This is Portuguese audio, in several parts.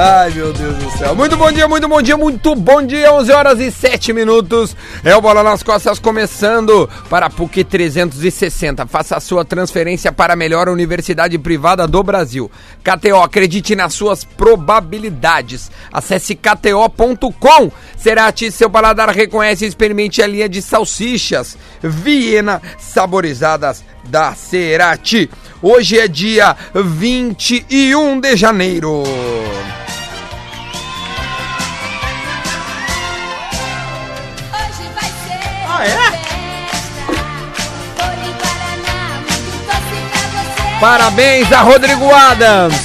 Ai, meu Deus do céu. Muito bom dia, muito bom dia, muito bom dia. 11 horas e 7 minutos. É o Bola nas Costas começando para a PUC 360. Faça a sua transferência para a melhor universidade privada do Brasil. KTO, acredite nas suas probabilidades. Acesse kto.com. Cerati, seu paladar reconhece e experimente a linha de salsichas Viena saborizadas da Cerati. Hoje é dia 21 de janeiro. Parabéns a Rodrigo Adams.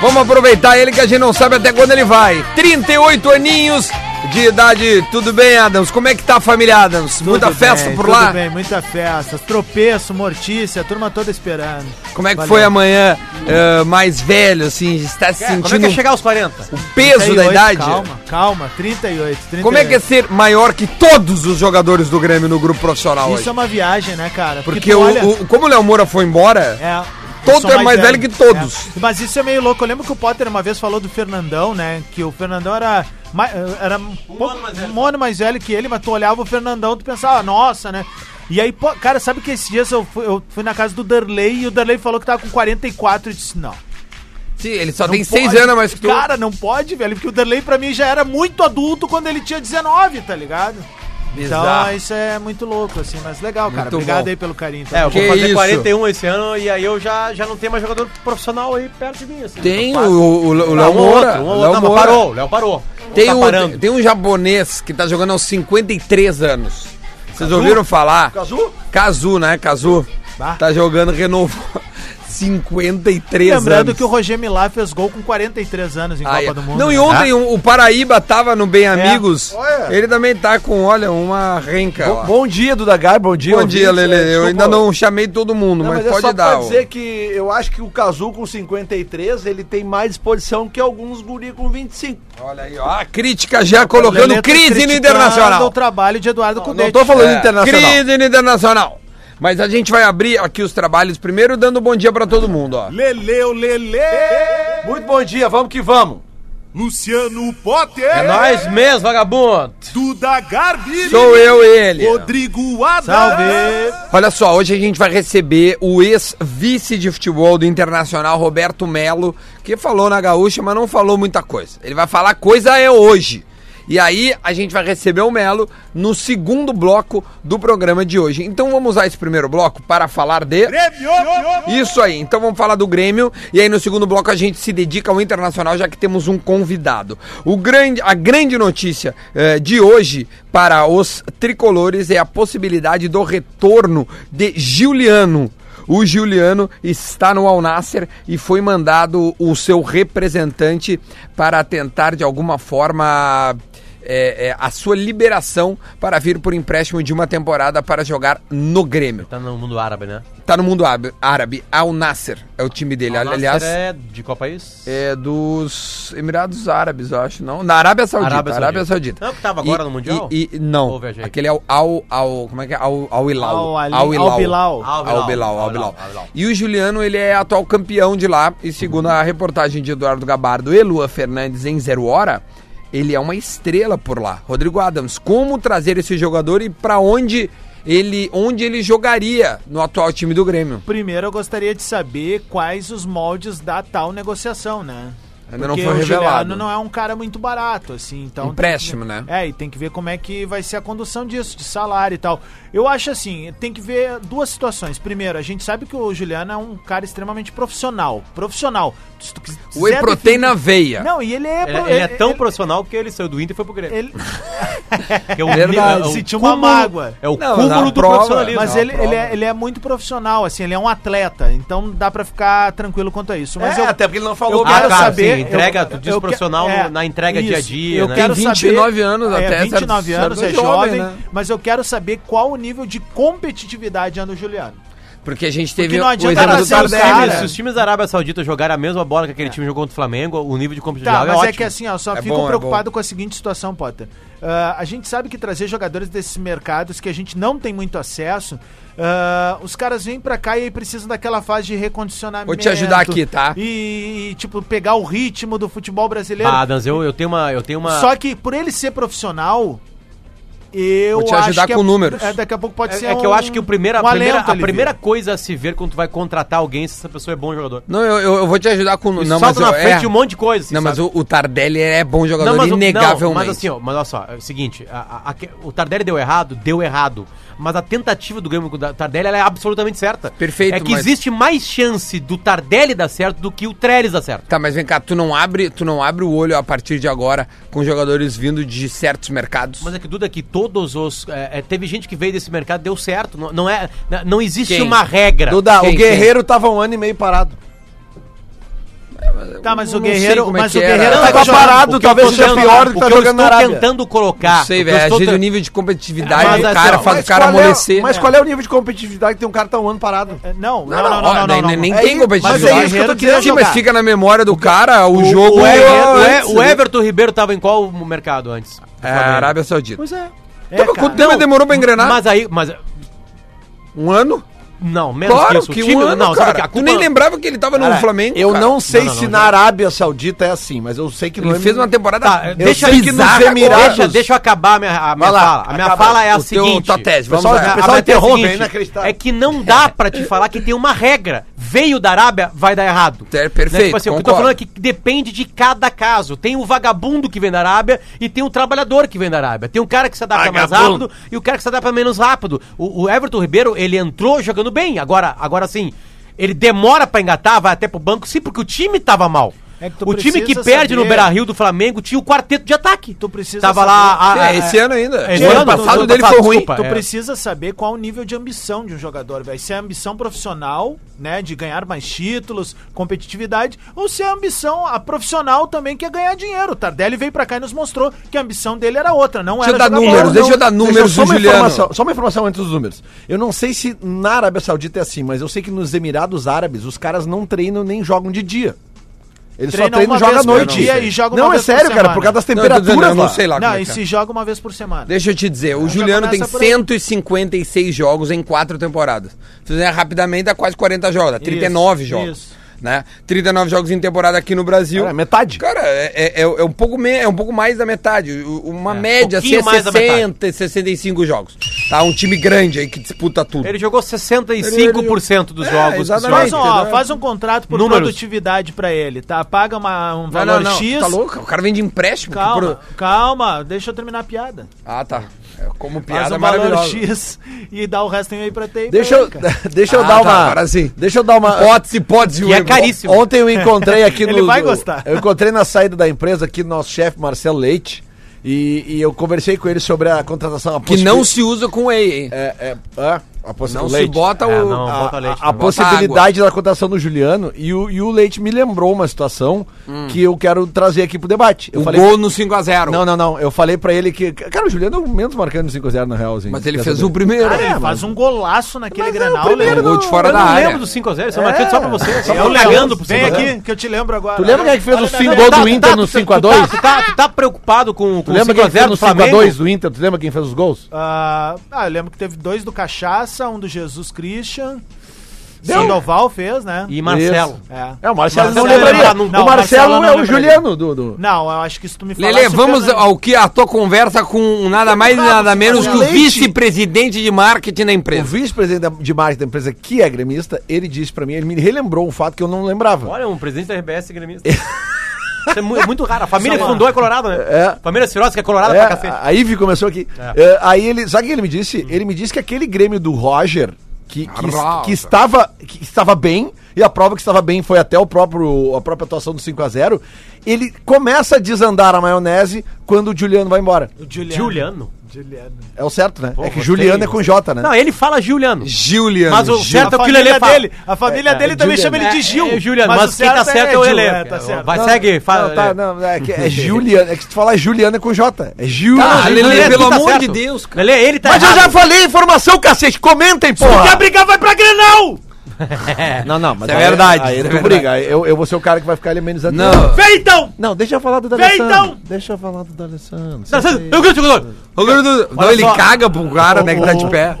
Vamos aproveitar ele que a gente não sabe até quando ele vai. 38 aninhos de idade. Tudo bem, Adams? Como é que tá a família Adams? Muita Tudo festa bem, por tudo lá? bem, muita festa. Tropeço, mortícia, a turma toda esperando. Como é que Valeu. foi amanhã eh, mais velho, assim? Está se Como é que sentindo é chegar aos 40? o peso da 38, idade? Calma, calma, 38, 38. Como é que é ser maior que todos os jogadores do Grêmio no grupo profissional Isso hoje? é uma viagem, né, cara? Porque o, olha- o- como o Léo Moura foi embora, É. Todo é mais velho que todos. É. Mas isso é meio louco. Eu lembro que o Potter uma vez falou do Fernandão, né? Que o Fernandão era. Era um, pouco- ano mais velho. um ano mais velho que ele, mas tu olhava o Fernandão, tu pensava, nossa, né? E aí, pô, cara, sabe que esses dias eu fui, eu fui na casa do Darley e o Darley falou que tava com 44 e disse, não. sim, ele só não tem seis pode. anos a mais que tu. Cara, não pode, velho, porque o Darley pra mim já era muito adulto quando ele tinha 19, tá ligado? Então, isso é muito louco, assim, mas legal, cara. Muito Obrigado bom. aí pelo carinho. É, eu vou Que fazer isso? 41 esse ano e aí eu já, já não tenho mais jogador profissional aí perto de mim. Assim, Tem o, o, o Léo Não, um Moura. outro, um o outro. Léo parou, o Léo parou. Tem, tá um, parando. tem um japonês que tá jogando aos 53 anos. Vocês ouviram falar? Cazu? Kazu, né? Kazu. Tá jogando, renovou 53 Lembrando anos. que o Roger Milá fez gol com 43 anos em Ah, é. Copa do Mundo. Não, e né? ontem o, o Paraíba tava no Bem Amigos. Olha. Ele também tá com, olha, uma renca. Bom, ó. bom dia, Duda Gai, bom dia. Bom dia. Lele. É, Eu ainda não chamei todo mundo, Não, mas, mas, é pode só dar. pra ó. dizer que eu acho que o Cazu com 53, ele tem mais disposição que alguns guri com 25. Olha aí, ó. A crítica já colocando Lelê tá crise no Internacional. o trabalho de Eduardo Não Cudete. tô falando É, internacional. Crise no Internacional. Mas a gente vai abrir aqui os trabalhos primeiro dando bom dia pra todo mundo, ó. Leleu Lele, Muito bom dia, vamos que vamos. Luciano Potter, É nós mesmo, vagabundo. Duda Garbi, Sou eu ele. Rodrigo Adams. Salve! Olha só, hoje a gente vai receber o ex-vice de futebol do Internacional, Roberto Melo, que falou na gaúcha, mas não falou muita coisa. Ele vai falar coisa é hoje. E aí a gente vai receber o Melo no segundo bloco do programa de hoje. Então vamos usar esse primeiro bloco para falar de Grêmio, Isso aí, então vamos falar do Grêmio e aí no segundo bloco a gente se dedica ao Internacional já que temos um convidado. O grande, a grande notícia eh, de hoje para os tricolores é a possibilidade do retorno de Giuliano. O Giuliano está no Al Nasser e foi mandado o seu representante para tentar de alguma forma é, é, a sua liberação para vir por empréstimo de uma temporada para jogar no Grêmio. Tá no mundo árabe, né? Tá no mundo árabe, árabe. Al Nasser é o time dele. Al Aliás, é de qual país? é dos Emirados Árabes, eu acho, não? Na Arábia Saudita. Arábia Arábia, Saudita. Saudita. Não, que tava agora E- no Mundial? E, e- não, aquele é o Al, Al, como é que é? Al, Al Hilal. Al Hilal. Al Bilal. Al Al Bilal, Al Bilal. E o Juliano, ele é atual campeão de lá. E segundo a reportagem de Eduardo Gabardo e Lua Fernandes em Zero Hora, ele é uma estrela por lá. Rodrigo Adams, como trazer esse jogador e pra onde ele, onde ele jogaria no atual time do Grêmio? Primeiro eu gostaria de saber quais os moldes da tal negociação, né? Ainda não Porque foi o revelado. Juliano não é um cara muito barato, assim, então... Empréstimo, tem que- né? É, e tem que ver como é que vai ser a condução disso, de salário e tal. Eu acho assim, tem que ver duas situações. Primeiro, a gente sabe que o Juliano é um cara extremamente profissional. Profissional. Se tu quis- Whey quiser protein na veia. Não, e ele é... Ele, pro- ele é tão profissional que ele saiu do Inter e foi pro Grêmio. ele- é o, Verdade. é o Sentiu uma mágoa. É o Não, cúmulo do prova- profissionalismo. Mas Não, ele, ele, é, ele é muito profissional, assim, ele é um atleta, então dá pra ficar tranquilo quanto a isso. Mas é, eu, até porque ele não falou eu quero cara, saber. Sim, entrega, tu diz eu profissional no- na entrega dia a dia, Eu né? quero Tem 29 saber, anos é, até, 29 certo- anos, é certo jovem, jovem, né? mas eu quero saber qual o nível de competitividade anda o Juliano. Porque a gente teve não o adianta exemplo do Tardelli. caras. Se os times da Arábia Saudita jogarem a mesma bola que aquele time jogou contra o Flamengo, o nível de Tá, competitividade mas é é, que assim, ó, só É fico bom, é preocupado com a seguinte situação, Potter. Ah, a gente sabe que trazer jogadores desses mercados que a gente não tem muito acesso, ah, os caras vêm pra cá e aí precisam daquela fase de recondicionamento. Vou te ajudar aqui, tá? E, e, tipo, pegar o ritmo do futebol brasileiro. Ah, Danz, eu, eu tenho uma. Eu tenho uma... Só que por ele ser profissional, eu Vou te ajudar com é- números. é, daqui a pouco pode É, ser é que eu acho que o primeira, um a, primeira, a primeira coisa a se ver quando tu vai contratar alguém se essa pessoa é bom jogador. Não, eu, eu, eu vou te ajudar com... E Não, mas na eu- frente é. um monte de coisa. assim, Não, mas sabe? o, o Tardelli é bom jogador, mas o- inegavelmente. mas assim, ó, mas olha só, é o seguinte, a- a- a- o Tardelli deu errado, deu errado. Mas a tentativa do Grêmio com o Tardelli ela é absolutamente certa. Perfeito, É que mas- existe mais chance do Tardelli dar certo do que o Trellis dar certo. Tá, mas vem cá, tu não abre, tu não abre o olho a partir de agora com jogadores vindo de certos mercados. Mas é que Duda que todos os é, é, teve gente que veio desse mercado e deu certo. Não, não é, não- existe Quem? uma regra. Duda, Quem, o Guerreiro tava um ano e meio parado. Tá, mas o Guerreiro, é mas o. Guerreiro Não, jogando- parado, talvez seja pior do que tá eu jogando na estou Arábia. tentando colocar. Não sei, velho. Às vezes o nível de competitividade do assim, cara faz o cara é- amolecer. Mas qual é o nível de competitividade que tem um cara tá um ano parado? Não, não, Não, não, não, não, ó, não, daí não, não, nem não. tem Mas competitividade. é isso que eu tô Guerreiro Sim, dizendo. mas fica na memória do cara o, O, jogo. o, Everton Ribeiro tava em qual mercado antes? É? Arábia Saudita. Pois é. Então, É, quanto cara. tempo demorou pra engrenar? Mas aí, mas Um ano? Não, menos Claro que isso. O que time- um ano, não, cara. que a Tu culpa- nem lembrava que ele tava no Cara, Flamengo, Eu cara. não sei Não, não, se não, na já. Arábia Saudita é assim, mas eu sei que Ele fez uma temporada Tá, deixa sei eu que nos Emirados-. Deixa, deixa eu acabar a minha, a minha lá, fala. A minha fala é a o teu- seguinte. tua tese, vamos Pessoal, lá. o pessoal é a interrompe, é inacreditável. É que não dá pra te falar que tem uma regra. Veio da Arábia, vai dar errado. É, perfeito, Né? Tipo assim, o que eu tô falando é que depende de cada caso. Tem o vagabundo que vem da Arábia e tem o trabalhador que vem da Arábia. Tem um cara que se adapta mais Vagabundo. rápido e o cara que se adapta menos rápido. O, o Everton Ribeiro, ele entrou jogando bem. Agora, agora sim, ele demora pra engatar, vai até pro banco, sim, porque o time tava mal. É o time que perde no saber- Beira-Rio do Flamengo tinha o quarteto de ataque. Tu precisa Tava saber- lá... a- É, esse ano ainda. Esse o ano ano, passado no- dele no foi ruim. desculpa. Tu É. precisa saber qual o nível de ambição de um jogador, velho. Se é ambição profissional, né, de ganhar mais títulos, competitividade, ou se é ambição a profissional também que é ganhar dinheiro. O Tardelli veio pra cá e nos mostrou que a ambição dele era outra, não Deixa eu era dar números, bola. deixa eu dar números só do uma Juliano. informação, só uma informação antes dos números. Eu não sei se na Arábia Saudita é assim, mas eu sei que nos Emirados Árabes os caras não treinam nem jogam de dia. Eles Treina só treinam uma e jogam à noite. dia e joga não, é sério, cara, por causa das Não, temperaturas dizendo, eu não sei lá como Não, é e é. se joga uma vez por semana. Deixa eu te dizer, o Juliano tem começa por aí. 156 jogos em quatro temporadas. Se fizer rapidamente, dá quase 40 jogos, dá 39 Isso, jogos. isso. Né? 39 jogos em temporada aqui no Brasil. Cara, metade. Cara, é, é, é um pouco me, é um pouco mais da metade. Uma É, média assim pouquinho é mais da 60, 65 jogos. Tá? Um time grande aí que disputa tudo. Ele jogou 65% dos É, jogos. exatamente. Faz um, ó, faz um contrato por Números. produtividade pra ele, tá? Paga uma, um Não, valor não, não. X. Tá louco? O cara vem de empréstimo. Calma, pro- calma, deixa eu terminar a piada. Ah, tá. É, como piada um valor maravilhosa. X e dá o resto aí pra ter. Deixa eu, deixa eu Ah, dar tá, uma. agora sim. Deixa eu dar uma. Hipótese, hipótese. Que é caríssimo. Ontem eu encontrei aqui no. Ele vai gostar. Eu encontrei na saída da empresa aqui no nosso chefe Marcelo Leite. E, e eu conversei com ele sobre a contratação. Que não se usa com whey, hein? É, é, é, a Não o se Leite. bota É, o... não. a, bota leite, a- a possibilidade da contratação do Juliano e o, e o Leite me lembrou uma situação que eu quero trazer aqui pro debate. Eu o falei, gol no 5x0. Não, não, não. Eu falei pra ele que. Cara, o Juliano é o menos marcando no 5x0 na real. Assim, Mas ele fez saber? o primeiro. Cara, ele É, faz um golaço naquele Mas é o? Um gol de fora Eu da área. lembro do 5x0, isso é marcando só pra você. Só É o cagando pro Vem 5x0. aqui, que eu te lembro agora. Tu lembra quem é que fez Olha, os olha, 5 olha, gols Tá, do tu Inter tá- no tu tá- 5x2? Tu tá, tu tá preocupado com, quem 5x0 fez do no Flamengo? 5x2 do Inter? Tu lembra quem fez os gols? Ah, ah, eu lembro que teve dois do Cachaça, um do Jesus Christian. Deu. Sandoval fez, né? E Marcelo. Isso. É. É, o Marcelo não Marcelo lembraria. não- o não, Marcelo, Marcelo não é o. Juliano do. do... Não, eu acho que se tu me falasse... Lele, o vamos ao que a tua conversa com nada mais e nada menos que o vice-presidente de marketing da O empresa. vice-presidente da- de marketing da empresa, que é gremista, ele disse pra mim, ele me relembrou um fato que eu não lembrava. Olha, um presidente da RBS gremista. Isso é mu- muito raro. A família que uma- fundou é colorada, né? É. Família Cirose que é colorada É, pra cacete. a Ivy começou aqui. É. É, aí ele, sabe o que ele me disse? Ele me disse que aquele Grêmio do Roger, que, que, que estava, que estava bem, e a prova que estava bem foi até o próprio, a própria atuação do 5x0, ele começa a desandar a maionese quando o Juliano vai embora. O Juliano. Juliano. Juliano. É o certo, né? Pô, é que. Juliano é com J, né? Não, ele fala Juliano. Juliano. Mas o Gil- certo é A o que o Lelê família fala. dele, a família dele também Juliano. chama ele de Gil. É, é Juliano, mas, o quem tá certo é o Lelê. é, tá certo. Vai, Não, segue, fala. Não, tá, não, é, que é Juliano. É que se tu falar Juliano é com J. É Gil. Tá, Não, Lelê, pelo tá amor certo. de Deus, cara. Lelê, ele tá Mas eu já falei a informação, cacete. Comentem, Tu quer porra. brigar, vai pra Grenal! Não, não, mas Isso é aí- verdade, Aí, isso é tu verdade. briga. Eu, eu vou ser o cara que vai ficar ali amenizando. Não. Vem então! Não, deixa eu falar do Vem, D'Alessandro. então! Deixa eu falar do D'Alessandro. Sabe, Eu grito, Gordo, Não, ele caga pro cara, né, que tá de pé.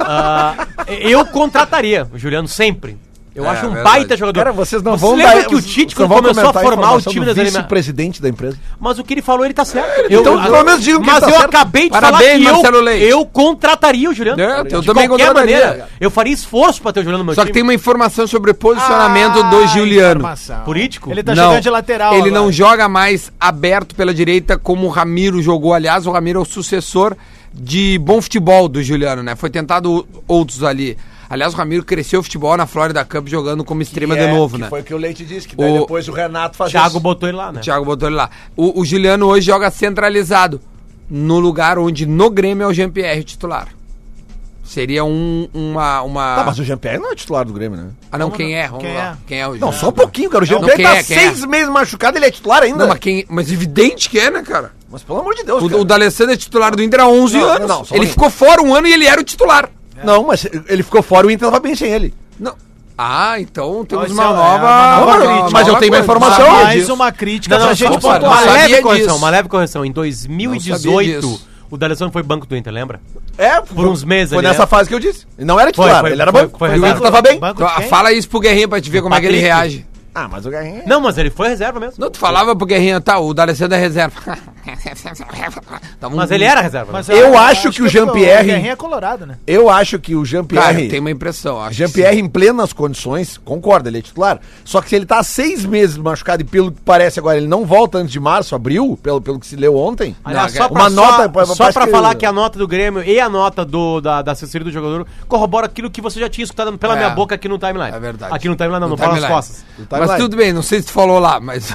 Ah, eu contrataria o Juliano sempre. Eu É, acho um verdade. baita jogador. Cara, vocês não Você vão lembra dar- que o Tite, não quando começou a formar o time do das eliminatórias... vice-presidente da empresa. Mas o que ele falou, ele tá certo. Eu, Então, pelo menos digam que Mas ele tá eu certo. acabei de Parabéns, falar que Marcelo eu, Leite. eu contrataria o Juliano. É, eu De também qualquer maneira. Eu faria esforço pra ter o Juliano no meu Só que time. tem uma informação sobre o posicionamento Ah, do Juliano. informação. Político? Ele tá Não, jogando de lateral Ele não agora. joga mais aberto pela direita como o Ramiro jogou. Aliás, o Ramiro é o sucessor de bom futebol do Juliano, né? Foi tentado outros ali. Aliás, o Ramiro cresceu o futebol na Florida Cup jogando como extrema Que de é- novo, que né? Foi o que o Leite disse, que daí O- depois o Renato faz Thiago botou ele lá, né? O Thiago botou ele lá. O, o Juliano hoje joga centralizado, no lugar onde no Grêmio é o Jean-Pierre titular. Seria um, uma... uma... Tá, mas o Jean-Pierre não é titular do Grêmio, né? Ah, não, quem é? Vamos Quem lá. é? Quem é o Não, só um pouquinho, cara. O Não, Jean-Pierre tá é, quem seis é? meses machucado, ele é titular ainda. Não, mas, quem... mas evidente que é, né, cara? Mas pelo amor de Deus, O, cara. o D'Alessandro é titular do Inter há 11 Não, anos. não, só ele ficou fora um ano e ele era o titular. Não, mas ele ficou fora, o Inter tava bem sem ele. Não. Ah, então temos uma é nova... uma nova crítica. Mas eu tenho uma informação. Mais disso. uma crítica Não, não, gente pontuar. Uma leve correção, disso. uma leve correção. Em Não sabia 2018, disso. o D'Alessandro foi banco do Inter, lembra? É, Por uns meses Foi ali, nessa é. fase que eu disse. Não era titular, foi- ele era foi- banco. foi e o reserva. Inter tava bem. Então? Fala isso pro Guerrinha pra te ver como é que ele Patrick. reage. Ah, mas o Garrinha... Não, mas ele foi reserva mesmo. Não, tu falava pro Guerrinha, tá, o D'Alessandro é reserva. Tava um- Mas ele era reserva. Mas Mas Eu acho que o Jean-Pierre- Guerrinha é colorado, né? Eu acho que o Cara, Jean-Pierre... tem uma impressão. acho que Jean-Pierre em plenas condições, concorda, ele é titular. Só que se ele tá há seis meses machucado e pelo que parece agora, ele não volta antes de março, abril, pelo, pelo que se leu ontem. Aliás, Não, só pra, uma só, nota, só parece pra que- falar que a nota do Grêmio e a nota do, da, da assessoria do jogador corrobora aquilo que você já tinha escutado pela É. minha boca aqui no timeline. É verdade. Aqui no timeline não, No não fala nas timeline. costas. Mas timeline. tudo bem, não sei se tu falou lá, mas.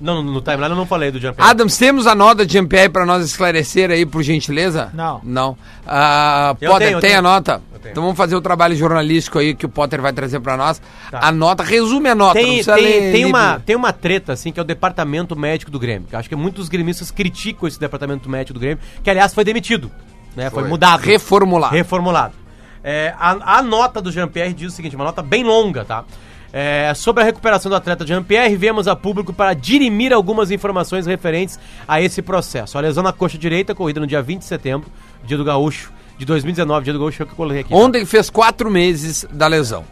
Não, no, no timeline eu não falei do Jean-Pierre. Adams, temos a nota de Jean-Pierre pra nós esclarecer aí, por gentileza? Não. Não. Ah, Eu Potter, tenho, eu tem a tenho. nota? Eu tenho. Então vamos fazer o trabalho jornalístico aí que o Potter vai trazer pra nós. Tá. A nota, resume a nota. não Tem, precisa tem, ler tem, uma, tem uma treta, assim, que é o departamento médico do Grêmio. Que eu acho que muitos gremistas criticam esse departamento médico do Grêmio, que aliás foi demitido. Né? Foi, Foi. mudado. Reformulado. Reformulado. É, a, a nota do Jean-Pierre diz o seguinte, uma nota bem longa, tá? É, sobre a recuperação do atleta Jean-Pierre, viemos a público para dirimir algumas informações referentes a esse processo. A lesão na coxa direita, ocorrida no dia 20 de setembro, dia do Gaúcho, de 2019, dia do Gaúcho, que eu coloquei aqui. Ontem fez quatro meses da lesão.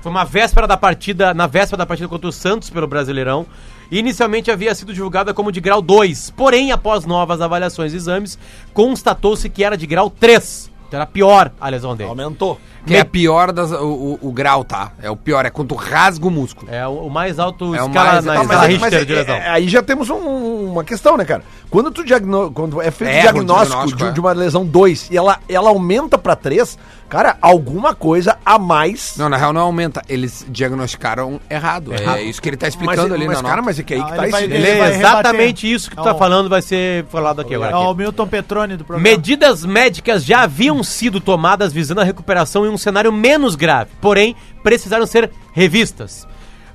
Foi uma véspera da partida, na véspera da partida contra o Santos pelo Brasileirão. Inicialmente havia sido divulgada como de grau 2, porém, após novas avaliações e exames, constatou-se que era de grau 3. Então era pior a lesão dele. Aumentou. Que é a pior das. O, o- o grau, tá? É o pior, é quando tu rasga o músculo. É o, o mais alto É escala mais- na escala mas, Richter mas de é- lesão. é- aí já temos um- uma questão, né, cara? Quando tu diagno, quando é feito o diagnóstico, diagnóstico, de, é. de uma lesão 2 e ela, ela aumenta pra 3, cara, alguma coisa a mais. Não, na real não aumenta. Eles diagnosticaram errado. É isso que ele tá explicando mas, ali mas, na cara, nota. mas é que aí Não, que ele tá vai- esse- ele Ele é exatamente rebater. isso que tu É tá falando, vai ser falado aqui agora. É o. Milton Petrone do programa. Medidas médicas já haviam sido tomadas visando a recuperação em um cenário menos grave, porém precisaram ser revistas.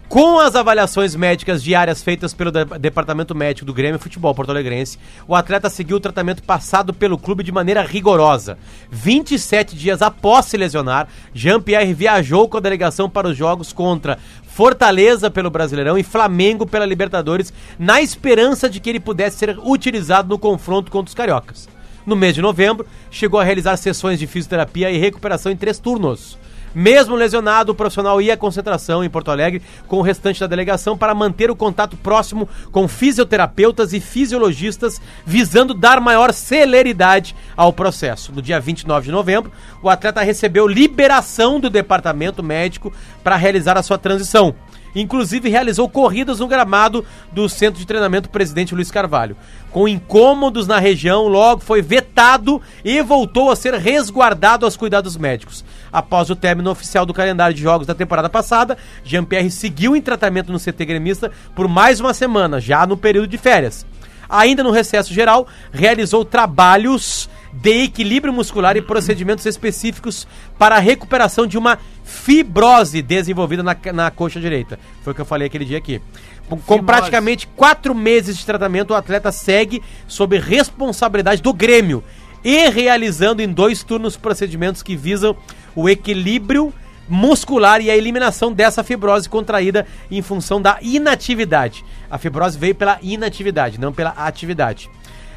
Com as avaliações médicas diárias feitas pelo de- Departamento Médico do Grêmio Futebol Porto Alegrense, o atleta seguiu o tratamento passado pelo clube de maneira rigorosa. 27 dias após se lesionar, Jean-Pierre viajou com a delegação para os jogos contra Fortaleza pelo Brasileirão e Flamengo pela Libertadores, na esperança de que ele pudesse ser utilizado no confronto contra os cariocas. No mês de novembro, chegou a realizar sessões de fisioterapia e recuperação em três turnos. Mesmo lesionado, o profissional ia à concentração em Porto Alegre com o restante da delegação para manter o contato próximo com fisioterapeutas e fisiologistas, visando dar maior celeridade ao processo. No dia 29 de novembro, o atleta recebeu liberação do departamento médico para realizar a sua transição. Inclusive realizou corridas no gramado do centro de treinamento Presidente Luiz Carvalho. Com incômodos na região, logo foi vetado e voltou a ser resguardado aos cuidados médicos. Após o término oficial do calendário de jogos da temporada passada, Jean-Pierre seguiu em tratamento no CT gremista por mais uma semana, já no período de férias. Ainda no recesso geral, realizou trabalhos de equilíbrio muscular e procedimentos específicos para a recuperação de uma fibrose desenvolvida na, na coxa direita. Foi o que eu falei aquele dia aqui. Com, praticamente quatro meses de tratamento, o atleta segue sob responsabilidade do Grêmio e realizando em dois turnos procedimentos que visam o equilíbrio muscular e a eliminação dessa fibrose contraída em função da inatividade. A fibrose veio pela inatividade, não pela atividade.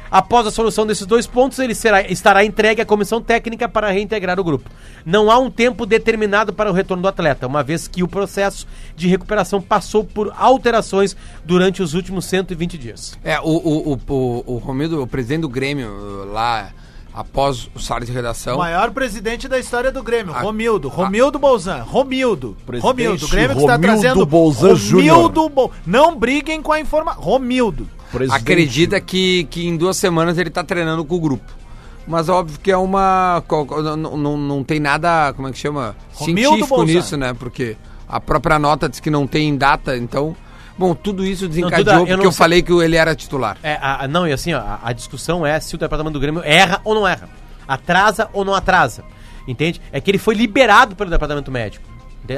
Após a solução desses dois pontos, ele será, estará entregue à comissão técnica para reintegrar o grupo. Não há um tempo determinado para o retorno do atleta, uma vez que o processo de recuperação passou por alterações durante os últimos 120 dias. É, o, o, o, o, o Romildo, o presidente do Grêmio, lá, após o sala de redação. O maior presidente da história do Grêmio, A- Romildo. Romildo Bolzan. Romildo. Presidente Romildo. O Grêmio que está Romildo trazendo. Bolzan Romildo Bol... Não briguem com a informação. Romildo. Presidente. acredita que, que em duas semanas ele tá treinando com o grupo. Mas óbvio que é uma. Não, não, não tem nada, como é que chama? Romildo Científico nisso, né? Porque a própria nota diz que não tem data, então. Bom, tudo isso desencadeou Duda, eu porque não eu sei- falei que ele era titular. É, a- a- não, e assim, ó, a, a discussão é se o departamento do Grêmio erra ou não erra. Atrasa ou não atrasa. Entende? É que ele foi liberado pelo departamento médico.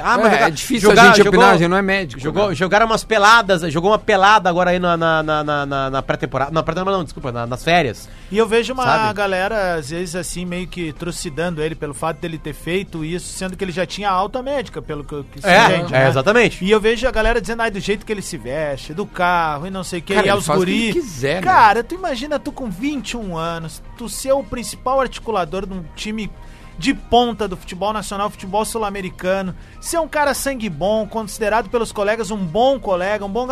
Ah, É, é difícil a gente opinar, a gente não é médico, Jogou, né? Jogaram umas peladas, jogou uma pelada agora aí na, na, na, na- na- na pré-temporada. Não, pré-temporada não, desculpa, na- nas férias. E eu vejo uma Sabe? galera, às vezes, assim, meio que trucidando ele pelo fato dele ter feito isso, sendo que ele já tinha alta médica, pelo que, que se É, entende, é, né? exatamente. E eu vejo a galera dizendo, ai, do jeito que ele se veste, do carro e não sei o que, Cara, e aos que guri. quiser, né? Cara, tu imagina tu com 21 anos, tu ser o principal articulador de um time de ponta do futebol nacional, futebol sul-americano, ser um cara sangue bom, considerado pelos colegas um bom colega, um bom.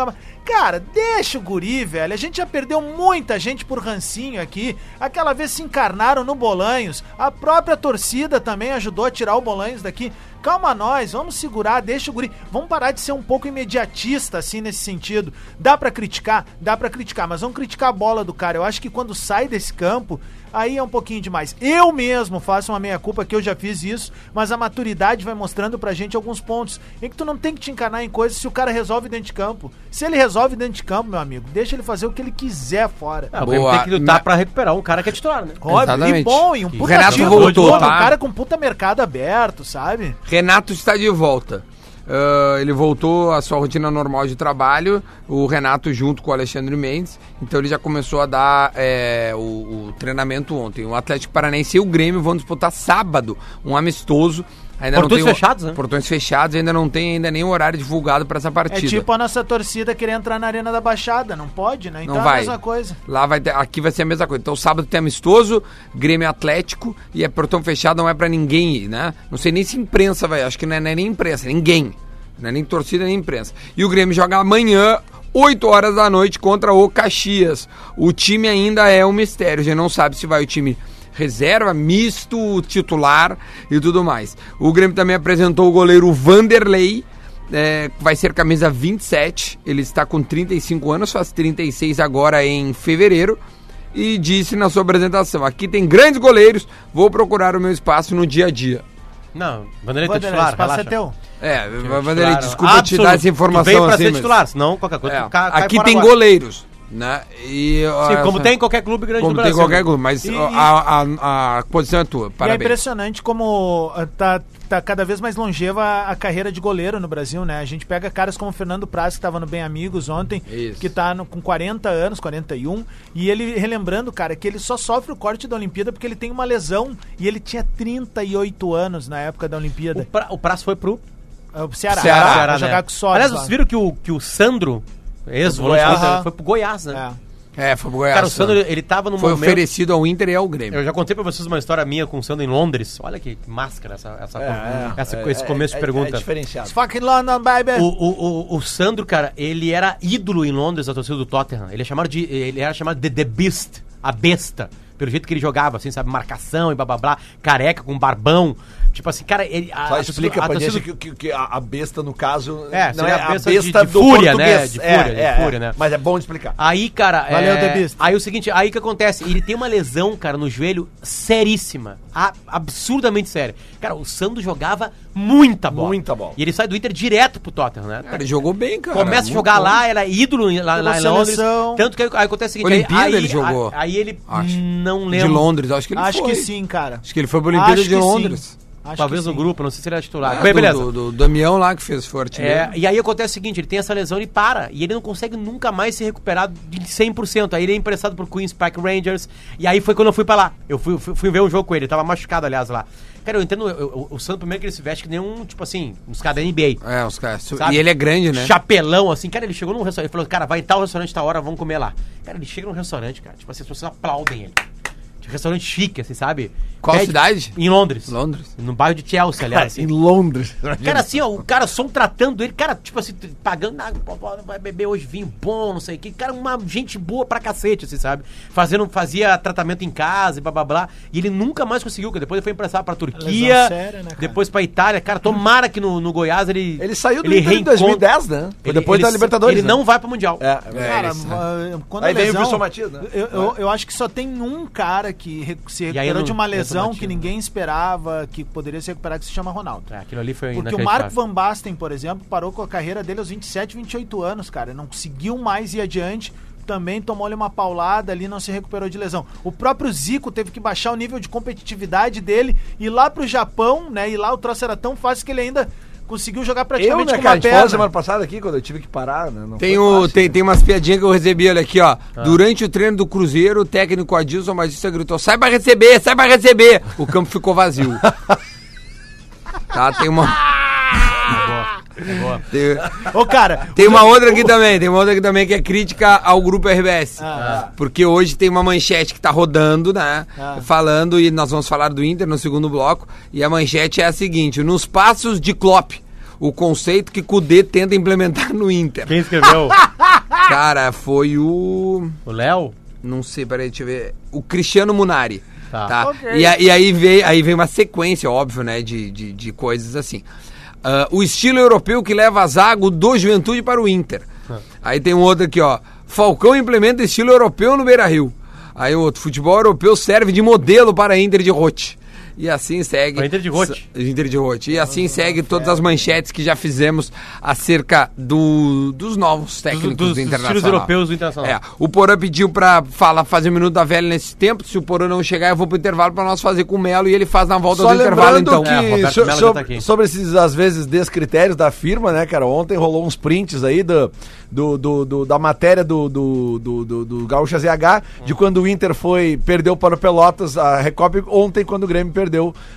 Cara, deixa o guri, velho. A gente já perdeu muita gente por rancinho aqui. Aquela vez se encarnaram no Bolanhos. A própria torcida também ajudou a tirar o Bolanhos daqui. Calma nós, vamos segurar, deixa o guri. Vamos parar de ser um pouco imediatista assim nesse sentido. Dá pra criticar, dá pra criticar, mas vamos criticar a bola do cara. Eu acho que quando sai desse campo, aí é um pouquinho demais. Eu mesmo faço uma meia culpa que eu já fiz isso, mas a maturidade vai mostrando pra gente alguns pontos em que tu não tem que te encanar em coisas se o cara resolve dentro de campo. Se ele resolve dentro de campo, meu amigo, deixa ele fazer o que ele quiser fora. Ah, Boa. tem que lutar Na- pra recuperar um cara que é titular, né? Óbvio, Exatamente. e bom, e um puta Renato título, voltou, tá? Um cara com puta mercado aberto, sabe? Renato está de volta. Ah, ele voltou à sua rotina normal de trabalho, o Renato junto com o Alexandre Mendes, então ele já começou a dar é, o, o treinamento ontem. O Atlético Paranaense e o Grêmio vão disputar sábado um amistoso. Ainda Portões não tem fechados, né? Portões fechados, ainda não tem ainda nem o horário divulgado para essa É partida. tipo a nossa torcida querer entrar na Arena da Baixada, não pode, né? Então Não é vai. a mesma coisa. Lá vai ter, aqui vai ser a mesma coisa. Então sábado tem amistoso, Grêmio Atlético e é portão fechado, não é pra ninguém ir, né? Não sei nem se imprensa vai, acho que não é, não é nem imprensa, ninguém. Não é nem torcida nem imprensa. E o Grêmio joga amanhã, 8 horas da noite, contra o Caxias. O time ainda é um mistério, a gente não sabe se vai o time reserva, misto, titular e tudo mais. O Grêmio também apresentou o goleiro Vanderlei, é, vai ser camisa 27. Ele está com 35 anos, faz 36 agora em fevereiro. E disse na sua apresentação: aqui tem grandes goleiros, vou procurar o meu espaço no dia a dia. Não, Vanderlei tá titular, espaço relaxa. é teu. É, Vanderlei, desculpa te absoluto. dar essa informação Tu veio pra assim. ser mas- titular, senão qualquer coisa É, tu ca- cai aqui fora tem agora. goleiros, né? E, Sim, como tem em qualquer clube grande como do tem Brasil. qualquer clube, mas E- a, a, a posição é tua. E é Parabéns. impressionante como ah, tá, tá cada vez mais longeva a carreira de goleiro no Brasil, né? A gente pega caras como o Fernando Praz, que tava no Bem Amigos ontem, Isso. que tá no- com 40 anos, 41, e ele relembrando, cara, que ele só sofre o corte da Olimpíada porque ele tem uma lesão, e ele tinha 38 anos na época da Olimpíada. O, pra, o prazo foi pro É O Ceará, Ceará, Ceará, jogar né? com Aliás, vocês viram que o, que o Sandro, ex-volante, Goiás. foi, foi pro Goiás, né? É. É, foi pro Goiás. Cara, o Sandro, ele tava no foi momento... oferecido ao Inter e ao Grêmio. Eu já contei pra vocês uma história minha com o Sandro em Londres. Olha que máscara essa, essa, essa- esse começo de pergunta. É diferenciado. Fucking London, baby! O, o, o, o Sandro, cara, ele era ídolo em Londres da torcida do Tottenham. Ele, é chamado de, ele era chamado de The Beast, a besta. Pelo jeito que ele jogava, assim, sabe? Marcação e blá blá blá, careca com barbão. Tipo assim, cara, ele. A, Só a explica a pra gente torcida- que, que- que a, a besta, no caso, É, não seria é a a besta de- de fúria, né? De É, fúria, de é, fúria, é. né? Mas é bom de explicar. Aí, cara, Valeu, é... The Beast. Aí o seguinte, aí o que acontece? Ele tem uma lesão, cara, no joelho seríssima. a- absurdamente séria. Cara, o Sandro jogava muita bola. Muita bola. E ele sai do Inter direto pro Tottenham, né? Cara, ele jogou bem, cara. Começa a jogar bom. lá, era ídolo em- lá, lá em Londres. seleção. Tanto que aí, aí acontece o seguinte: Olimpíada aí, ele jogou, Aí, aí ele acho. não De lembro. Londres, acho que ele Acho foi. que sim, cara. Acho que ele foi pra Olimpíada Acho de. Londres. Acho Talvez no grupo, não sei se ele era titular. É, Bem, do- beleza. Do, do Damião lá que fez forte. É, e aí acontece o seguinte, ele tem essa lesão e para. E ele não consegue nunca mais se recuperar de 100%. Aí ele é emprestado pro Queen's Park Rangers. E aí foi quando eu fui pra lá. Eu fui, fui, fui ver um jogo com ele. Ele tava machucado, aliás, lá. Cara, eu entendo. eu- eu- o Santos primeiro que ele se veste que nem um, tipo assim, uns caras da NBA. É, os caras. E ele é grande, né? Chapelão, assim. Cara, ele chegou num restaurante. Ele falou, cara, vai em tal restaurante, tal hora, vamos comer lá. Cara, ele chega num restaurante, cara. Tipo assim, as pessoas aplaudem ele. Restaurante chique, assim, sabe? Qual Pede- cidade? Em Londres. Londres. No bairro de Chelsea, aliás. assim. Em Londres. Cara, assim, ó, o cara som tratando ele, cara, tipo assim, t- pagando, ah, pô, pô, vai beber hoje vinho bom, não sei o que. Cara, uma gente boa pra cacete, assim, sabe? Fazendo, fazia tratamento em casa e blá blá blá. E ele nunca mais conseguiu, porque depois ele foi emprestado pra Turquia, Lesão séria, né, cara? depois pra Itália. Cara, tomara que no, no Goiás ele. Ele saiu do ele Inter em reencontra- 2010, né? Foi Ele- depois ele- da Libertadores. Ele né? não vai pro Mundial. É, Cara, isso, ah, quando Aí a vem o lesão, Wilson Matias, né? eu, eu, eu acho que só tem um cara que se recuperou de uma lesão que né? ninguém esperava que poderia se recuperar, que se chama Ronaldo. É, aquilo ali foi Porque o Marco Van Basten, por exemplo, parou com a carreira dele aos 27, 28 anos, cara. Não conseguiu mais ir adiante. Também tomou-lhe uma paulada ali, não se recuperou de lesão. O próprio Zico teve que baixar o nível de competitividade dele, ir lá pro Japão, né? E lá o troço era tão fácil que ele ainda conseguiu jogar Eu, praticamente né, com uma perna. semana passada aqui, quando eu tive que parar, né? Não Tem, o, fácil, tem, né? tem umas piadinhas que eu recebi, olha aqui, ó. Durante o treino do Cruzeiro, o técnico Adilson Magista gritou: sai pra receber, sai pra receber. O campo ficou vazio. tá, tem uma. Tem, Ô, cara, tem uma outra aqui também, tem uma outra aqui também que é crítica ao grupo RBS. Ah. Porque hoje tem uma manchete que tá rodando, né? Ah. Falando, e nós vamos falar do Inter no segundo bloco. E a manchete é a seguinte: nos passos de Klopp, o conceito que Kudê tenta implementar no Inter. Quem escreveu? Cara, foi o. o Léo? Não sei, peraí, deixa eu ver. O Cristiano Munari. Tá. Tá. Ok. E, e aí, veio, aí vem uma sequência, óbvio, né? De, de, de coisas assim. Ah, o estilo europeu que leva a Zago do Juventude para o Inter. Aí tem um outro aqui, ó. Falcão implementa estilo europeu no Beira Rio. Aí outro. Futebol europeu serve de modelo para a Inter de Rote. E assim segue. Inter de Rote. Inter de Rote. E assim segue todas as manchetes que já fizemos acerca do, dos novos técnicos dos do Internacional. estilos europeus do Internacional. É, o Porã pediu pra falar, fazer o Minuto da Velha nesse tempo. Se o Porã não chegar, eu vou pro intervalo pra nós fazer com o Melo e ele faz na volta Só do intervalo, então. que É, so- sobre, tá aqui. sobre esses, às vezes, descritérios da firma, né, cara? Ontem rolou uns prints aí do, do, do- do- da matéria do, do, do, do, do Gaúcha ZH, de quando o Inter foi, perdeu para o Pelotas a Recopa, ontem quando o Grêmio perdeu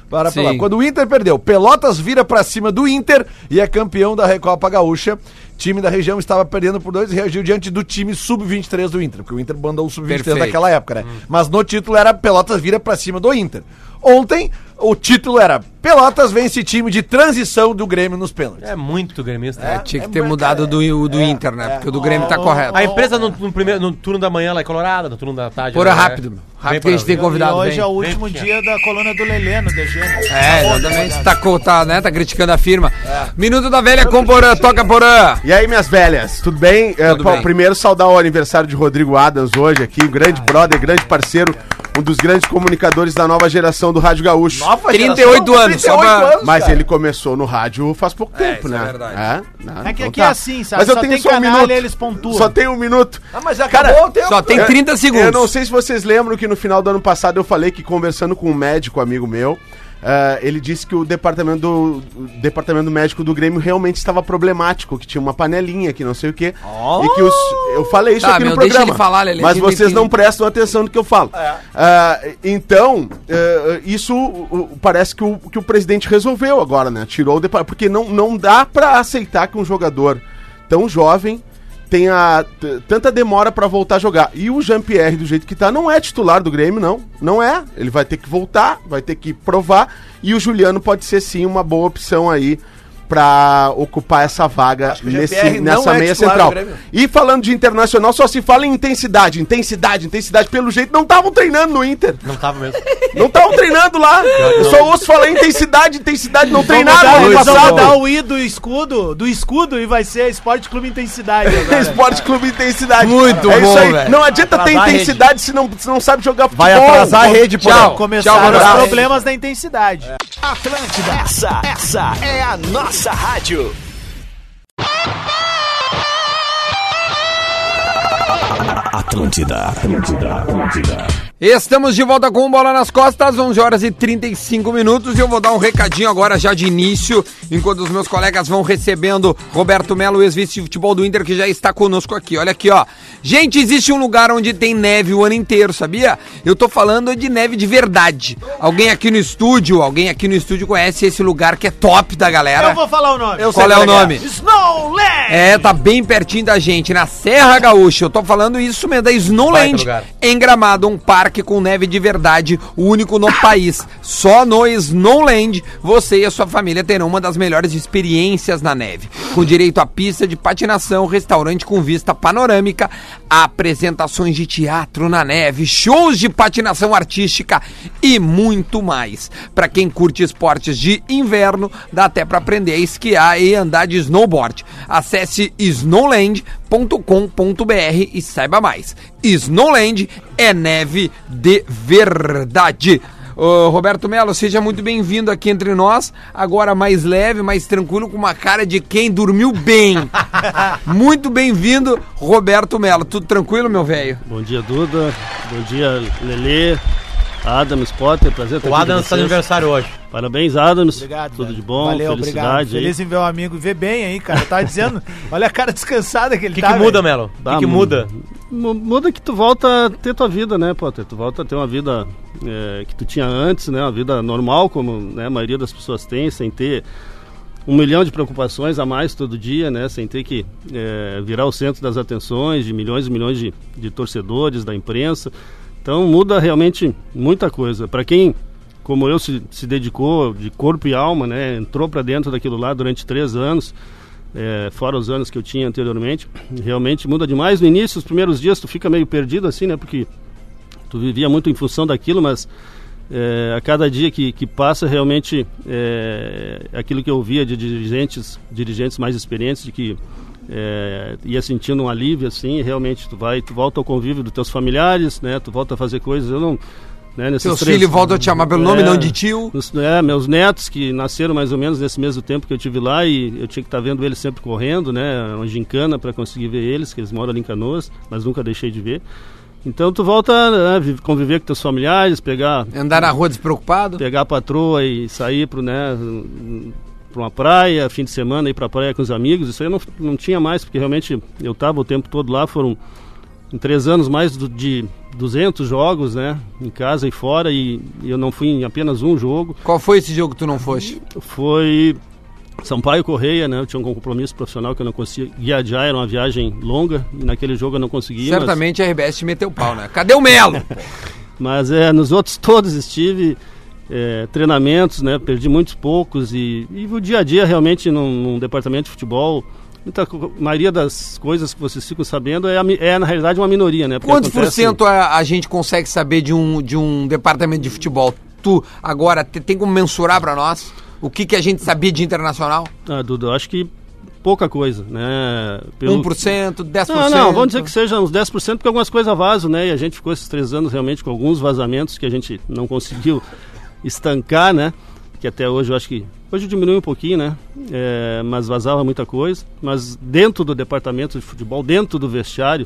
para o Sim. Pelotas. Quando o Inter perdeu, Pelotas vira pra cima do Inter e é campeão da Recopa Gaúcha. Time da região estava perdendo por dois e reagiu diante do time sub-23 do Inter, porque o Inter mandou o sub-23 Perfeito. naquela época, né? Mas no título era Pelotas vira pra cima do Inter. Ontem o título era Pelotas vence time de transição do Grêmio nos pênaltis. É muito gremista. É, né? tinha que é, ter é, mudado do, o do é, Inter, né? é. Porque o do Grêmio tá correto. A empresa no, no primeiro, no turno da manhã lá é colorada, no turno da tarde. Porã ela é- rápido, Rápido que a gente tem convidado. e hoje é o último Vem, dia da coluna do Lelê no DG. É, exatamente. Tá, tá, né? tá criticando a firma. Minuto da Velha com Porã. Toca, Porã. E aí, minhas velhas, tudo bem? É, Tudo pô, bem. Primeiro, saudar o aniversário de Rodrigo Adams hoje aqui, grande brother, grande parceiro, um dos grandes comunicadores da nova geração do Rádio Gaúcho. Nova 38 geração, anos, só pra- Mas cara. ele começou no rádio faz pouco tempo, isso é né? verdade. É, não, É que então aqui é assim, sabe? Mas eu Só tenho tem só um canalha, minuto. eles pontuam. Só tem um minuto. Ah, mas acabou o tempo. Só tem Eu- 30 segundos. Eu não sei se vocês lembram que no final do ano passado eu falei que conversando com um médico amigo meu, eh, ele disse que o departamento, do, o departamento médico do Grêmio realmente estava problemático, que tinha uma panelinha, que não sei o quê. E que os. Eu falei isso Tá, aqui meu, no programa. falar, Lelê, mas vocês não prestam atenção no que eu falo. Ah, então, eh, isso parece que o, que o presidente resolveu agora, né? Tirou o departamento. Porque não, não dá pra aceitar que um jogador tão jovem tenha tanta demora pra voltar a jogar. E o Jean-Pierre, do jeito que tá, não é titular do Grêmio, não. Não é. Ele vai ter que voltar, vai ter que provar. E o Juliano pode ser sim uma boa opção aí pra ocupar essa vaga nesse, nessa é meia central. E falando de internacional, só se fala em intensidade, intensidade, intensidade. Pelo jeito, não estavam treinando no Inter. Não tava mesmo. Não estavam treinando lá. Eu só ouço falar em intensidade, intensidade. Não treinaram mudar, eles vão passado. o I do escudo, do escudo e vai ser Esporte Clube Intensidade agora. Esporte Clube Intensidade. Muito é isso bom, aí. velho. Não adianta ter intensidade se não, se não sabe jogar futebol. Vai atrasar a rede, pô. Tchau. Começaram Tchau, os problemas da intensidade. Atlântida, essa, essa é a nossa rádio. Atlântida, Atlântida, Atlântida. Estamos de volta com Bola nas Costas, 11 horas e 35 minutos. E eu vou dar um recadinho agora já de início, enquanto os meus colegas vão recebendo Roberto Melo, ex-vice de futebol do Inter, que já está conosco aqui. Olha aqui, ó. Gente, existe um lugar onde tem neve o ano inteiro, sabia? Eu tô falando de neve de verdade. Alguém aqui no estúdio, alguém aqui no estúdio conhece esse lugar que é top da galera? Eu vou falar o nome. Qual é o nome? Snowland! É, tá bem pertinho da gente, na Serra Gaúcha. Eu tô falando isso mesmo, da Snowland, em Gramado, um parque com neve de verdade, o único no país. Só no Snowland você e a sua família terão uma das melhores experiências na neve. Com direito a pista de patinação, restaurante com vista panorâmica, apresentações de teatro na neve, shows de patinação artística e muito mais. Para quem curte esportes de inverno, dá até para aprender a esquiar e andar de snowboard. Acesse snowland.com.br e saiba mais. Snowland é neve de verdade. Ô, Roberto Melo, seja muito bem-vindo aqui entre nós. Agora mais leve, mais tranquilo, com uma cara de quem dormiu bem. muito bem-vindo, Roberto Melo. Tudo tranquilo, meu velho? Bom dia, Duda. Bom dia, Lelê. Adams Potter, prazer estar O aqui com Adam está de aniversário hoje. Parabéns, Adams. Obrigado. Tudo velho. de bom, Valeu, felicidade obrigado. Feliz em ver o amigo e ver bem aí, cara. Eu tava dizendo, olha a cara descansada que ele O que, tá. que muda, velho. Melo? O que, Tá, que mu- muda? mu- Muda que tu volta a ter tua vida, né, Potter? Tu volta a ter uma vida é, que tu tinha antes, né? Uma vida normal, como né, a maioria das pessoas tem, sem ter um milhão de preocupações a mais todo dia, né? Sem ter que é, virar o centro das atenções de milhões e milhões de, de torcedores, da imprensa. Então muda realmente muita coisa. Para quem, como eu, se, se dedicou de corpo e alma, né? Entrou para dentro daquilo lá durante três anos, é, fora os anos que eu tinha anteriormente, realmente muda demais. No início, os primeiros dias, tu fica meio perdido assim, né? Porque tu vivia muito em função daquilo, mas é, a cada dia que, que passa, realmente, é, aquilo que eu via de dirigentes, dirigentes mais experientes, de que é, ia sentindo um alívio, assim, realmente tu vai, tu volta ao convívio dos teus familiares, né? Tu volta a fazer coisas, eu não... Né, Seus filhos voltam a te chamar pelo nome, É, não de tio. é, meus netos que nasceram mais ou menos nesse mesmo tempo que eu tive lá e eu tinha que estar vendo eles sempre correndo, né? Uma gincana para conseguir ver eles, que eles moram ali em Canoas, mas nunca deixei de ver. Então tu volta né, vi- conviver com teus familiares, pegar Andar na rua despreocupado. pegar a patroa e sair pro, né, para uma praia, fim de semana ir para a praia com os amigos. Isso aí eu não, não tinha mais, porque realmente eu estava o tempo todo lá, foram em três anos mais do- de 200 jogos, né, em casa e fora, e, e eu não fui em apenas um jogo. Qual foi esse jogo que tu não foste? Foi Sampaio Correia, né, eu tinha um compromisso profissional que eu não conseguia adiar, era uma viagem longa, e naquele jogo eu não conseguia. mas- Certamente a RBS te meteu pau, né? Cadê o Melo? Mas é, nos outros todos estive, é, treinamentos, né? Perdi muitos poucos e, e o dia a dia realmente num, num departamento de futebol, muita, maioria das coisas que vocês ficam sabendo é, é na realidade uma minoria, né? Porque Quantos por acontece- cento a, a gente consegue saber de um, de um departamento de futebol? Tu, agora, te- tem como mensurar pra nós o que, que a gente sabia de internacional? Ah, Dudu, eu acho que pouca coisa, né? Pelo- 1%, 10%? Não, não, vamos dizer que seja uns 10%, porque algumas coisas vazam, né? E a gente ficou esses três anos realmente com alguns vazamentos que a gente não conseguiu estancar, né? Que até hoje eu acho que. Hoje diminuiu um pouquinho, né? É, mas vazava muita coisa. Mas dentro do departamento de futebol, dentro do vestiário,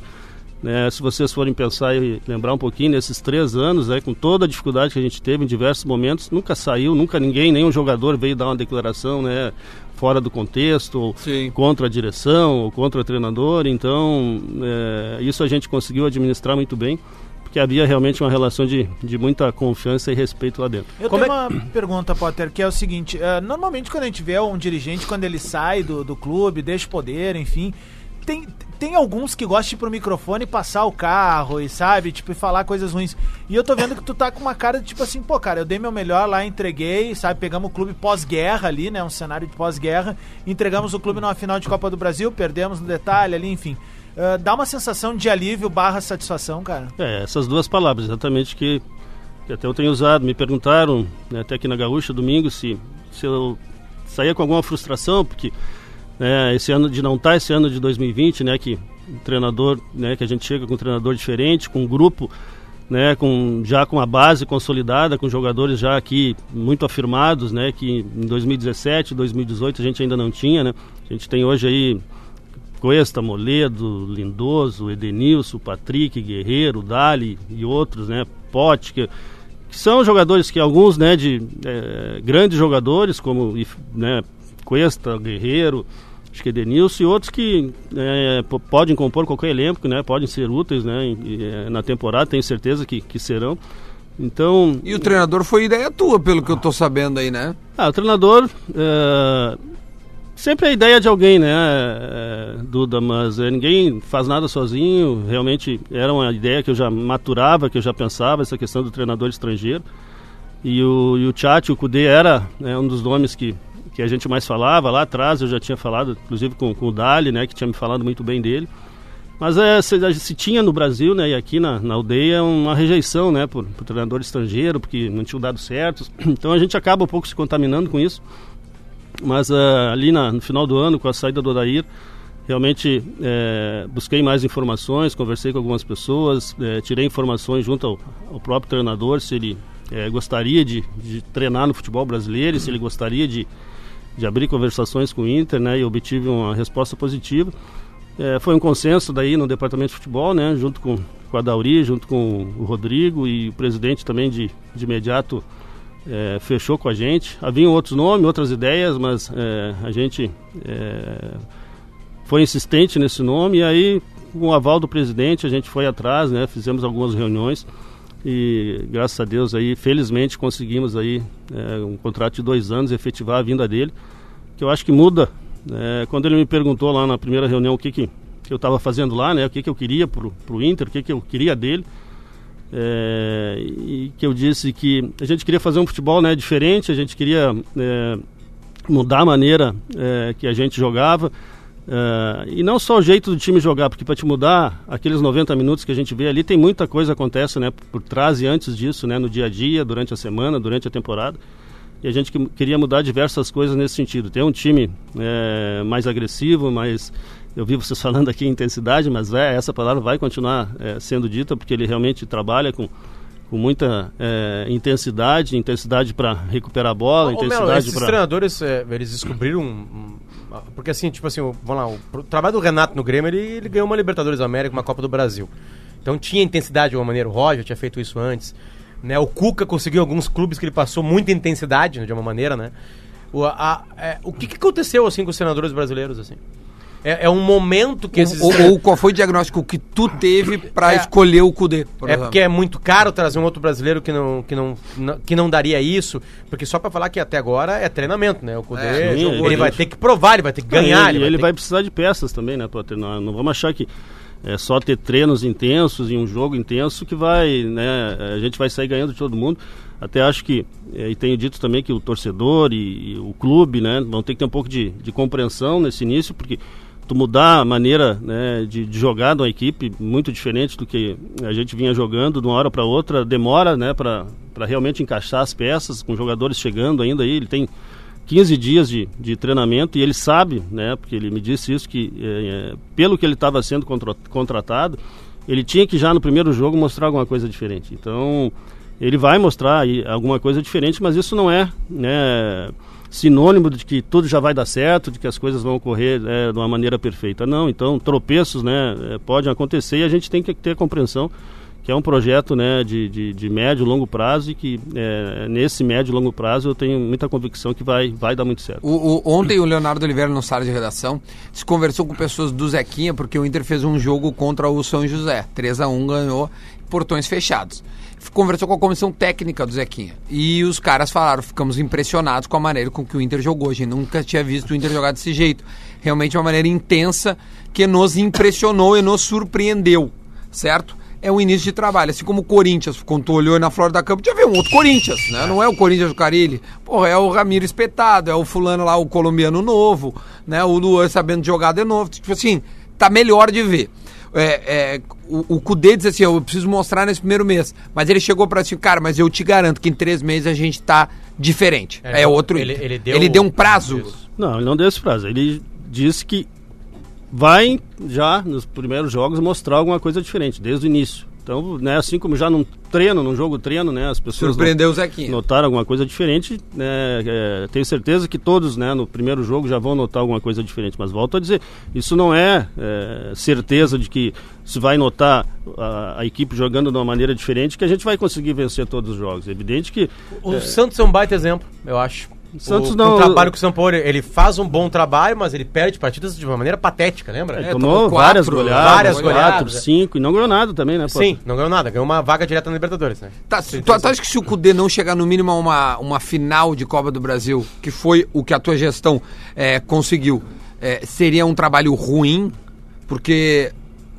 né, se vocês forem pensar e lembrar um pouquinho, nesses três anos, né, com toda a dificuldade que a gente teve em diversos momentos, nunca saiu, nunca ninguém, nenhum jogador veio dar uma declaração né, fora do contexto, ou Sim. contra a direção, ou contra o treinador. Então, é, isso a gente conseguiu administrar muito bem, porque havia realmente uma relação de, de muita confiança e respeito lá dentro. Eu Como tenho uma pergunta, Potter, que é o seguinte: eh, normalmente quando a gente vê um dirigente, quando ele sai do, do clube, deixa o poder, enfim, tem, tem alguns que gostam de ir pro microfone e passar o carro e, sabe, tipo, e falar coisas ruins. E eu tô vendo que tu tá com uma cara de tipo assim, pô, cara, eu dei meu melhor lá, entreguei, sabe, pegamos o clube pós-guerra ali, né, um cenário de pós-guerra, entregamos o clube numa final de Copa do Brasil, perdemos no detalhe ali, enfim. Eh, dá uma sensação de alívio barra satisfação, cara. É, essas duas palavras, exatamente que, que até eu tenho usado. Me perguntaram, né, até aqui na Gaúcha, domingo, se, se eu saía com alguma frustração, porque né, esse ano de não estar, esse ano de 2020, né, que um treinador, né, que a gente chega com um treinador diferente, com um grupo, né, com já com a base consolidada, com jogadores já aqui muito afirmados, né, que em 2017, 2018 a gente ainda não tinha, né. A gente tem hoje aí Cuesta, Moledo, Lindoso, Edenilson, Patrick, Guerreiro, Dali e outros, né? Pote, que, que são jogadores que alguns, né, de eh, grandes jogadores, como né, Cuesta, Guerreiro, acho que Edenilson, e outros que po- podem compor qualquer elenco, né, podem ser úteis né, e, eh, na temporada, tenho certeza que, que serão. Então, E o treinador foi ideia tua, pelo que eu tô sabendo aí, né? ah, o treinador. é, sempre é a ideia de alguém, né, é, Duda? Mas é, ninguém faz nada sozinho. Realmente era uma ideia que eu já maturava, que eu já pensava, essa questão do treinador estrangeiro. E o, e o Tchatcho, o Kudê era né, um dos nomes que, que a gente mais falava. Lá atrás eu já tinha falado, inclusive com, com o Dali, né, que tinha me falado muito bem dele. Mas é, se, se tinha no Brasil, né, e aqui na, na aldeia, uma rejeição, né, por, por treinador estrangeiro, porque não tinham dado certo. Então a gente acaba um pouco se contaminando com isso. Mas ah, ali na- no final do ano, com a saída do Odair, realmente eh, busquei mais informações, conversei com algumas pessoas, eh, tirei informações junto ao, ao próprio treinador, se ele eh, gostaria de, de treinar no futebol brasileiro, se ele gostaria de, de abrir conversações com o Inter, né, e obtive uma resposta positiva. É, foi um consenso daí no departamento de futebol, né, junto com, com a Dauri, junto com o Rodrigo e o presidente também de, de imediato é, fechou com a gente. Haviam outros nomes, outras ideias, mas é, a gente é, foi insistente nesse nome. E aí com o aval do presidente a gente foi atrás, né, fizemos algumas reuniões. E graças a Deus aí felizmente conseguimos aí é, um contrato de dois anos efetivar a vinda dele, que eu acho que muda é, quando ele me perguntou lá na primeira reunião o que, que, que eu estava fazendo lá, né, o que, que eu queria para o Inter, o que, que eu queria dele, é, e que eu disse que a gente queria fazer um futebol né, diferente, a gente queria é, mudar a maneira é, que a gente jogava, é, e não só o jeito do time jogar, porque para te mudar aqueles 90 minutos que a gente vê ali, tem muita coisa acontece né, por trás e antes disso, né, no dia a dia, durante a semana, durante a temporada e a gente que- queria mudar diversas coisas nesse sentido. Ter um time é, mais agressivo, mais. Eu vi vocês falando aqui em intensidade, mas é, essa palavra vai continuar é, sendo dita porque ele realmente trabalha com, com muita é, intensidade intensidade para recuperar a bola, Ô, intensidade esses para. treinadores, é, eles descobriram. um- um- porque assim, tipo assim, o- vamos lá, o, pro- trabalho do Renato no Grêmio, ele, ele ganhou uma Libertadores da América, uma Copa do Brasil. Então tinha intensidade de uma maneira, o Roger tinha feito isso antes. Né? O Cuca conseguiu alguns clubes que ele passou muita intensidade, né, de uma maneira, né? O, a- é, o que, que aconteceu assim com os treinadores brasileiros, assim? É, é um momento que esses. Ou, ou qual foi o diagnóstico que tu teve pra É. escolher o Cudê? por É exemplo? porque é muito caro trazer um outro brasileiro que não, que não, não- que não daria isso. Porque só pra falar que até agora é treinamento, né? O Cudê, É, sim, ele ele- vai ter que provar, ele vai ter que ganhar. e ele, vai ele vai precisar de peças também, né, Potter? Não, não vamos achar que é só ter treinos intensos e um jogo intenso que vai, né, a gente vai sair ganhando de todo mundo. Até acho que, é, e tenho dito também que o torcedor e, e o clube, né, vão ter que ter um pouco de, de compreensão nesse início, porque tu mudar a maneira né, de, de jogar de uma equipe muito diferente do que a gente vinha jogando de uma hora para outra, demora né, para realmente encaixar as peças, com jogadores chegando ainda aí, ele tem 15 dias de, de treinamento e ele sabe, né, porque ele me disse isso, que é, é, pelo que ele estava sendo contra- contratado, ele tinha que já no primeiro jogo mostrar alguma coisa diferente. Então, ele vai mostrar alguma coisa diferente, mas isso não é né, sinônimo de que tudo já vai dar certo, de que as coisas vão ocorrer é, de uma maneira perfeita. Não, então tropeços né, é, podem acontecer e a gente tem que ter compreensão que é um projeto né, de, de, de médio e longo prazo e que é, nesse médio e longo prazo eu tenho muita convicção que vai, vai dar muito certo. O, o- ontem o Leonardo Oliveira, no sala de redação, se conversou com pessoas do Zequinha, porque o Inter fez um jogo contra o São José. 3 a 1 ganhou, portões fechados. Conversou com a comissão técnica do Zequinha. E os caras falaram: ficamos impressionados com a maneira com que o Inter jogou. A gente nunca tinha visto o Inter jogar desse jeito. Realmente uma maneira intensa que nos impressionou e nos surpreendeu. Certo? é o início de trabalho. Assim como o Corinthians, quando tu olhou na Florida Campo, já viu um outro Corinthians, né? Não é o Corinthians do Carilli. Porra, é o Ramiro Espetado, é o fulano lá, o colombiano novo, né? O Luan sabendo jogar de novo. Tipo assim, tá melhor de ver. É, é, o, o Cudê diz assim, eu preciso mostrar nesse primeiro mês. Mas ele chegou pra assim, cara, mas eu te garanto que em três meses a gente tá diferente. É, É, outro ele- ele deu- ele deu um prazo. Não, ele não deu esse prazo. Ele disse que vai já nos primeiros jogos mostrar alguma coisa diferente, desde o início. Então, né, assim como já num treino, num jogo treino, né, as pessoas Surpreendeu o Zequinha. notaram alguma coisa diferente, né, é, tenho certeza que todos, né, no primeiro jogo já vão notar alguma coisa diferente, mas volto a dizer, isso não é, é, certeza de que se vai notar a, a equipe jogando de uma maneira diferente que a gente vai conseguir vencer todos os jogos. É evidente que O Santos é um baita exemplo, eu acho. Santos o, não- O trabalho que o Sampaoli, ele faz um bom trabalho, mas ele perde partidas de uma maneira patética, lembra? é, É, tomou, tomou várias quatro, goleadas, várias quatro, goleadas. cinco, e não ganhou nada também, né? pô? Sim, não ganhou nada, ganhou uma vaga direta na Libertadores, né? Tá, tu, tu acha que se o Cudê não chegar no mínimo a uma, uma final de Copa do Brasil, que foi o que a tua gestão é, conseguiu, é, seria um trabalho ruim? Porque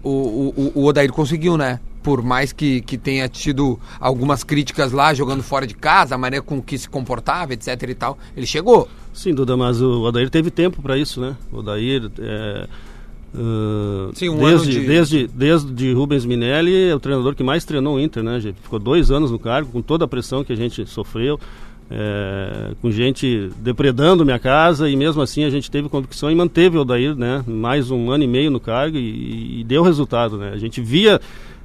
o, o, o Odair conseguiu, né? Por mais que, que tenha tido algumas críticas lá, jogando fora de casa, a maneira com que se comportava, etc e tal, ele chegou. Sim, Duda, mas o Odair teve tempo para isso, né? O Odair, é, ah, Sim, um desde, ano de- desde, desde Rubens Minelli, é o treinador que mais treinou o Inter, né? Gente ficou dois anos no cargo, com toda a pressão que a gente sofreu, é, com gente depredando minha casa, e mesmo assim a gente teve convicção e manteve o Odair, né? Mais um ano e meio no cargo e, e deu resultado, né? A gente via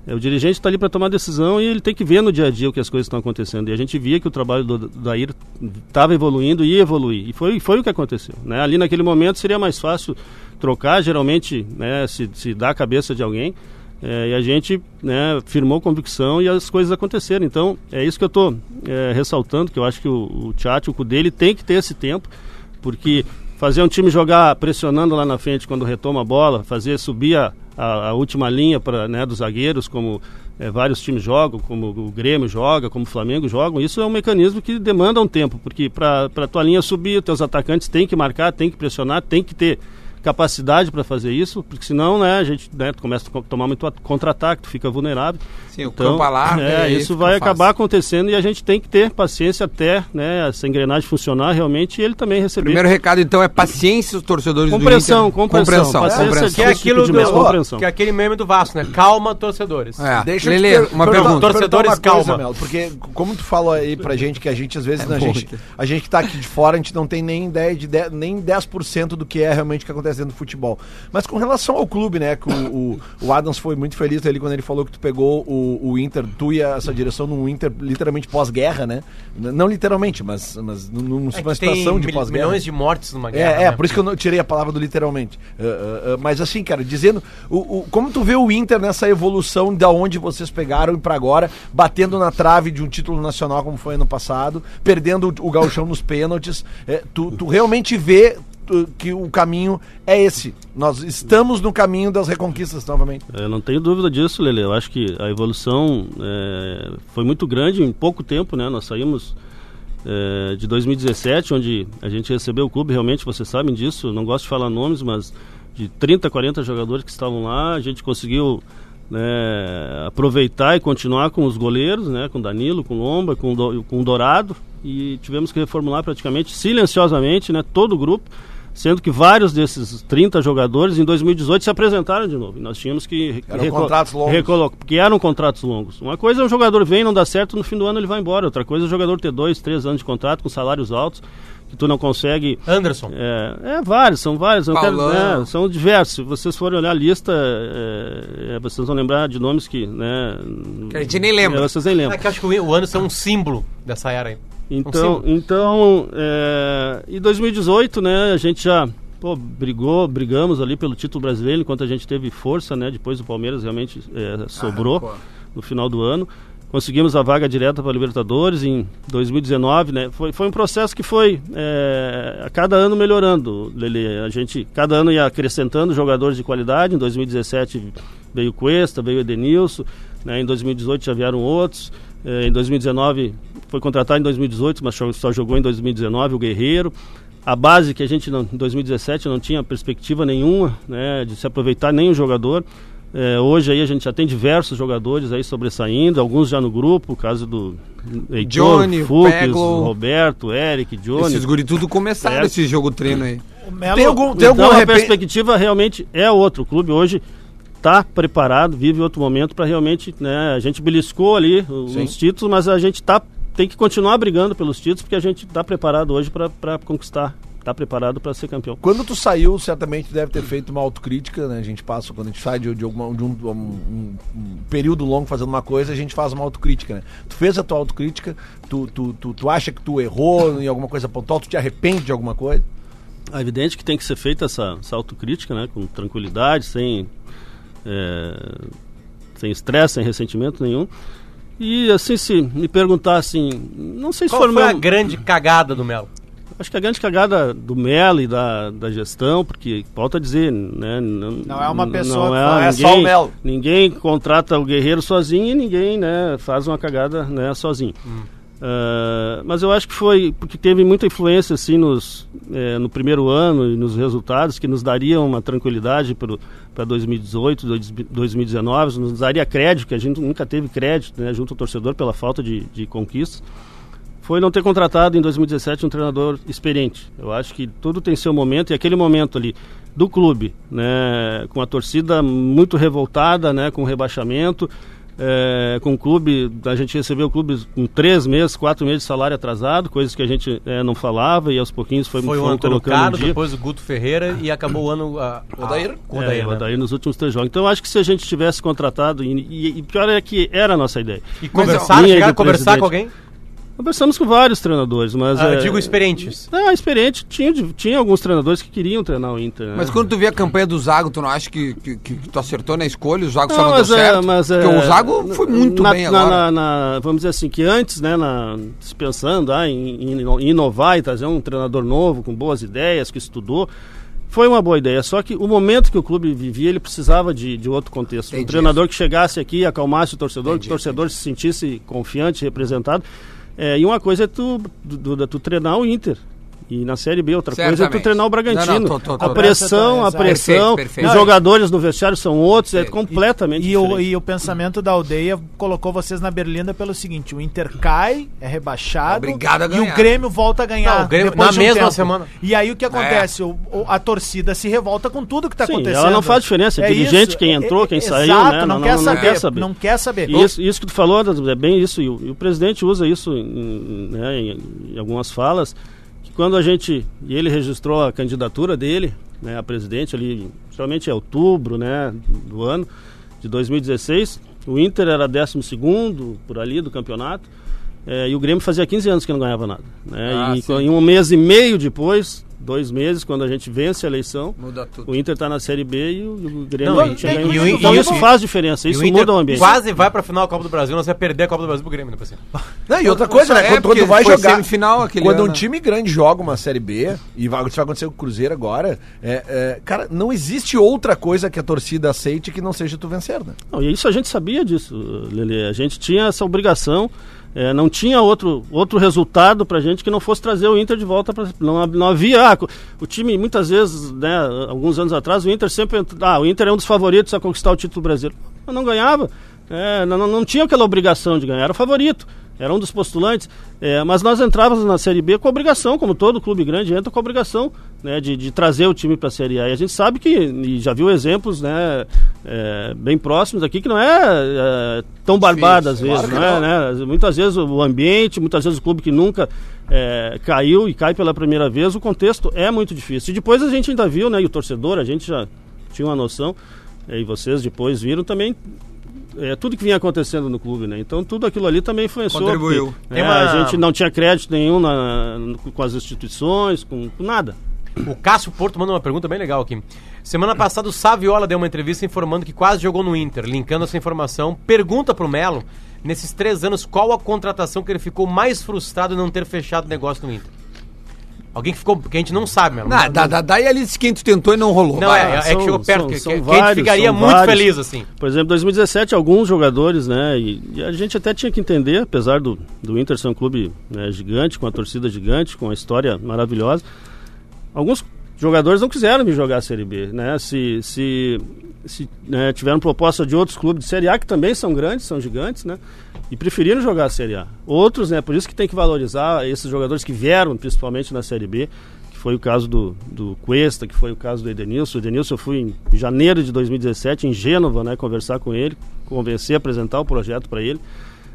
é, o dirigente está ali para tomar decisão e ele tem que ver no dia a dia o que as coisas estão acontecendo. E a gente via que o trabalho do Dair estava evoluindo e ia evoluir. E foi, foi o que aconteceu. Né? Ali naquele momento seria mais fácil trocar, geralmente né, se, se dá a cabeça de alguém. É, e a gente né, firmou convicção e as coisas aconteceram. Então, é isso que eu estou ressaltando, que eu acho que o, o Tchatcho dele tem que ter esse tempo, porque fazer um time jogar pressionando lá na frente quando retoma a bola, fazer subir a, a, a última linha pra, né, dos zagueiros, como é, vários times jogam, como o Grêmio joga, como o Flamengo jogam, isso é um mecanismo que demanda um tempo, porque para a tua linha subir, teus atacantes têm que marcar, têm que pressionar, têm que ter capacidade para fazer isso, porque senão né, a gente né, tu começa a tomar muito at- contra-ataque, tu fica vulnerável. Sim, o campo alarga, e é, aí isso vai fácil. acabar acontecendo e a gente tem que ter paciência até né, essa engrenagem funcionar realmente e ele também receber. Primeiro recado, então, é paciência os torcedores Compreensão, do Inter. compreensão, paciência compreensão. Que é tipo aquilo do, mesmo, compreensão. que é aquele meme do Vasco, né? Calma, torcedores. É. Deixa Lelê, eu te per- uma pergunta. Torcedores, uma coisa, calma. Melo, porque como tu falou aí pra gente que a gente às vezes É a, bom, gente, então. a gente que tá aqui de fora, a gente não tem nem ideia de, de nem 10% do que é realmente o que acontece dentro do futebol. Mas com relação ao clube, né, que o, o, o Adams foi muito feliz ali quando ele falou que tu pegou o, o Inter, tu e essa direção num Inter literalmente pós-guerra, né? Não literalmente, mas, mas num- numa É situação de pós-guerra. milhões de mortes numa guerra. É, é, né? por isso que eu tirei a palavra do literalmente. Uh, uh, uh, mas assim, cara, dizendo, o, o- como tu vê o Inter nessa evolução da onde vocês pegaram e pra agora, batendo na trave de um título nacional como foi ano passado, perdendo o, o gauchão nos pênaltis, é, tu, tu realmente vê que o caminho é esse. Nós estamos no caminho das reconquistas novamente. Eu não tenho dúvida disso, Lele. Eu acho que a evolução é, foi muito grande em pouco tempo, né? Nós saímos é, de 2017, onde a gente recebeu o clube, realmente, vocês sabem disso, não gosto de falar nomes, mas de 30, 40 jogadores que estavam lá, a gente conseguiu né, aproveitar e continuar com os goleiros, né? Com Danilo, com Lomba, com, Do- com Dourado, e tivemos que reformular praticamente silenciosamente, né? Todo o grupo sendo que vários desses 30 jogadores em 2018 se apresentaram de novo. E nós tínhamos que Eram contratos longos. recolo- porque eram contratos longos. Uma coisa é um jogador vem, não dá certo, no fim do ano ele vai embora. Outra coisa é o jogador ter dois, três anos de contrato com salários altos, que tu não consegue. Anderson. É, é vários, são vários. eu quero- Paulão. é, são diversos. Se vocês forem olhar a lista, é, é, vocês vão lembrar de nomes que. Né, Que a gente nem lembra. É, vocês nem lembram. É que acho que o Anderson é um símbolo dessa era aí. Então, então é, em 2018, né, a gente já pô, brigou, brigamos ali pelo título brasileiro, enquanto a gente teve força, né, depois o Palmeiras realmente é, sobrou no final do ano. Conseguimos a vaga direta para a Libertadores em 2019, né? Foi, foi um processo que foi é, a cada ano melhorando, Lele. A gente cada ano ia acrescentando jogadores de qualidade. Em 2017 veio Cuesta, veio o Edenilson, né? Em 2018 já vieram outros. É, em 2019 foi contratado em 2018, mas só- jogou em 2019 o Guerreiro. A base que a gente não, em 2017 não tinha perspectiva nenhuma, né, de se aproveitar nenhum jogador. É, hoje aí a gente já tem diversos jogadores aí sobressaindo, alguns já no grupo, o caso do Heitor, Johnny, Fux, Peglo. Roberto, Eric, Johnny. Esses guri tudo começaram É. esse jogo treino aí. O Melo, Tem algum, tem Então algum a perspectiva realmente é outra. O clube hoje está preparado, vive outro momento para realmente, né, a gente beliscou ali os Sim. títulos, mas a gente tá tem que continuar brigando pelos títulos porque a gente está preparado hoje para conquistar tá preparado para ser campeão. Quando tu saiu, certamente deve ter feito uma autocrítica, né? A gente passa, quando a gente sai de, de, alguma- de um, um- um- um período longo fazendo uma coisa, a gente faz uma autocrítica, né? Tu fez a tua autocrítica, tu, tu, tu, tu acha que tu errou em alguma coisa pontual, tu te arrepende de alguma coisa? É evidente que tem que ser feita essa, essa autocrítica, né? Com tranquilidade, sem é, sem estresse, sem ressentimento nenhum. E assim, se me perguntar assim, não sei se Qual for foi meu- a grande cagada do Melo? Acho que a grande cagada do Melo e da, da gestão, porque, volto a dizer, né, não, Não é uma pessoa não é, faz- é ninguém, só o Melo. Ninguém contrata o guerreiro sozinho e ninguém né, faz uma cagada né, sozinho. Ah, mas eu acho que foi porque teve muita influência assim nos, eh, no primeiro ano e nos resultados que nos dariam uma tranquilidade para 2018, dois- 2019, nos daria crédito, que a gente nunca teve crédito né, junto ao torcedor pela falta de, de conquistas foi não ter contratado em 2017 um treinador experiente. Eu acho que tudo tem seu momento e aquele momento ali do clube, né, com a torcida muito revoltada, né, com o rebaixamento, é, com o clube, a gente recebeu o clube com três meses, quatro meses de salário atrasado, coisas que a gente é, não falava e aos pouquinhos foi, Foi o foram colocando Carlos, no dia. depois o Guto Ferreira e acabou o ano. A, a, Odair? com o É, Odair, o né? Odair nos últimos três jogos. Então acho que se a gente tivesse contratado, e, e, e pior é que era a nossa ideia. E conversaram, Linha chegaram a conversar com presidente. alguém? Conversamos com vários treinadores, mas. Ah, eu é, digo experientes. Ah, experiente. Tinha, tinha alguns treinadores que queriam treinar o Inter. né? Mas quando tu vê a campanha do Zago, tu não acha que, que, que tu acertou na escolha? O Zago só Não, não mas deu é- certo? mas é- Porque o Zago foi muito na- bem na- agora. na- na- vamos dizer assim, que antes, né, na, se pensando ah, em, em inovar e trazer um treinador novo, com boas ideias, que estudou, foi uma boa ideia. Só que o momento que o clube vivia, ele precisava de, de outro contexto. Entendi um treinador que chegasse aqui, acalmasse o torcedor, Entendi, que o torcedor se sentisse confiante, representado. É, e uma coisa é tu, du- du- tu treinar o Inter. E na Série B, outra coisa é tu Certamente. treinar o Bragantino. Não, não, tô- tô- tô- a pressão, a pressão, Perfeito, os jogadores no vestiário são outros, é Perfeito. completamente E o, diferente. e o pensamento da aldeia colocou vocês na berlinda pelo seguinte: o Inter cai, é rebaixado. Obrigado a E ganhar. o Grêmio volta a ganhar. Não, o Grêmio- na de um mesma tempo. semana. E aí o que acontece? O- o- a torcida se revolta com tudo que está acontecendo. ela não faz diferença, é dirigente, quem entrou, quem saiu, exato, né? Não, Não- quer saber, quer saber. Não quer saber. E isso, isso que tu falou é bem isso, e o, e o presidente usa isso em, né, em- algumas falas, quando a gente, e ele registrou a candidatura dele, né, a presidente ali, geralmente é outubro, né, do ano de 2016, o Inter era 12º por ali do campeonato, é, e o Grêmio fazia 15 anos que não ganhava nada. Né, Ah, e sim. em um mês e meio depois, dois meses, quando a gente vence a eleição, Muda tudo. o Inter está na Série B e o, o Grêmio Não, não, e- tinha e- ganho. e o- Então e isso faz diferença, isso o Inter muda o ambiente. quase vai pra final da Copa do Brasil, nós vai perder a Copa do Brasil pro Grêmio, depois assim. Não, e outra coisa, né? É, Quando, quando vai jogar. semifinal aquele quando ano, um né? time grande joga uma Série B, e vai, isso vai acontecer com o Cruzeiro agora, é, é, cara, não existe outra coisa que a torcida aceite que não seja tu vencer, né? Não, e isso a gente sabia disso, Lele. A gente tinha essa obrigação. É, não tinha outro, outro resultado pra gente que não fosse trazer o Inter de volta. Pra, não, não havia. ah, o time, muitas vezes, né, alguns anos atrás, o Inter sempre. Ah, o Inter é um dos favoritos a conquistar o título brasileiro. Mas não ganhava. É, não, não- não tinha aquela obrigação de ganhar, era o favorito. Era um dos postulantes. é, mas nós entrávamos na Série B com a obrigação, como todo clube grande entra com a obrigação né, de, de trazer o time para a Série A. E a gente sabe que, e já viu exemplos né, é, bem próximos aqui, que não é, é, tão barbado às vezes. claro não é, né? Muitas vezes o ambiente, muitas vezes o clube que nunca é, caiu e cai pela primeira vez, o contexto é muito difícil. E depois a gente ainda viu, né, e o torcedor, a gente já tinha uma noção, é, e vocês depois viram também é, tudo que vinha acontecendo no clube, né? Então tudo aquilo ali também influenciou. Contribuiu. porque, é, uma- A gente não tinha crédito nenhum na- com as instituições, com, com nada. O Cássio Porto manda uma pergunta bem legal aqui. Semana passada o Saviola deu uma entrevista informando que quase jogou no Inter, linkando essa informação. Pergunta pro Melo, nesses três anos, qual a contratação que ele ficou mais frustrado em não ter fechado o negócio no Inter? Alguém que ficou. que a gente não sabe, Melo. Não, dá, daí ali quem tu tentou e não rolou. Não, é, é, são- que chegou perto, são- que, são que, que a gente vários, ficaria muito vários. feliz, assim. Por exemplo, 2017, alguns jogadores, né? E, e a gente até tinha que entender, apesar do, do Inter ser um clube né, gigante, com a torcida gigante, com uma história maravilhosa, alguns jogadores não quiseram vir jogar a Série B, né? Se, se, se né, tiveram proposta de outros clubes de Série A, que também são grandes, são gigantes, né? E preferiram jogar a Série A. Outros, né? Por isso que tem que valorizar esses jogadores que vieram, principalmente na Série B, que foi o caso do, do Cuesta, que foi o caso do Edenilson. O Edenilson eu fui em janeiro de 2017 em Gênova, né? Conversar com ele, convencer, apresentar o projeto para ele.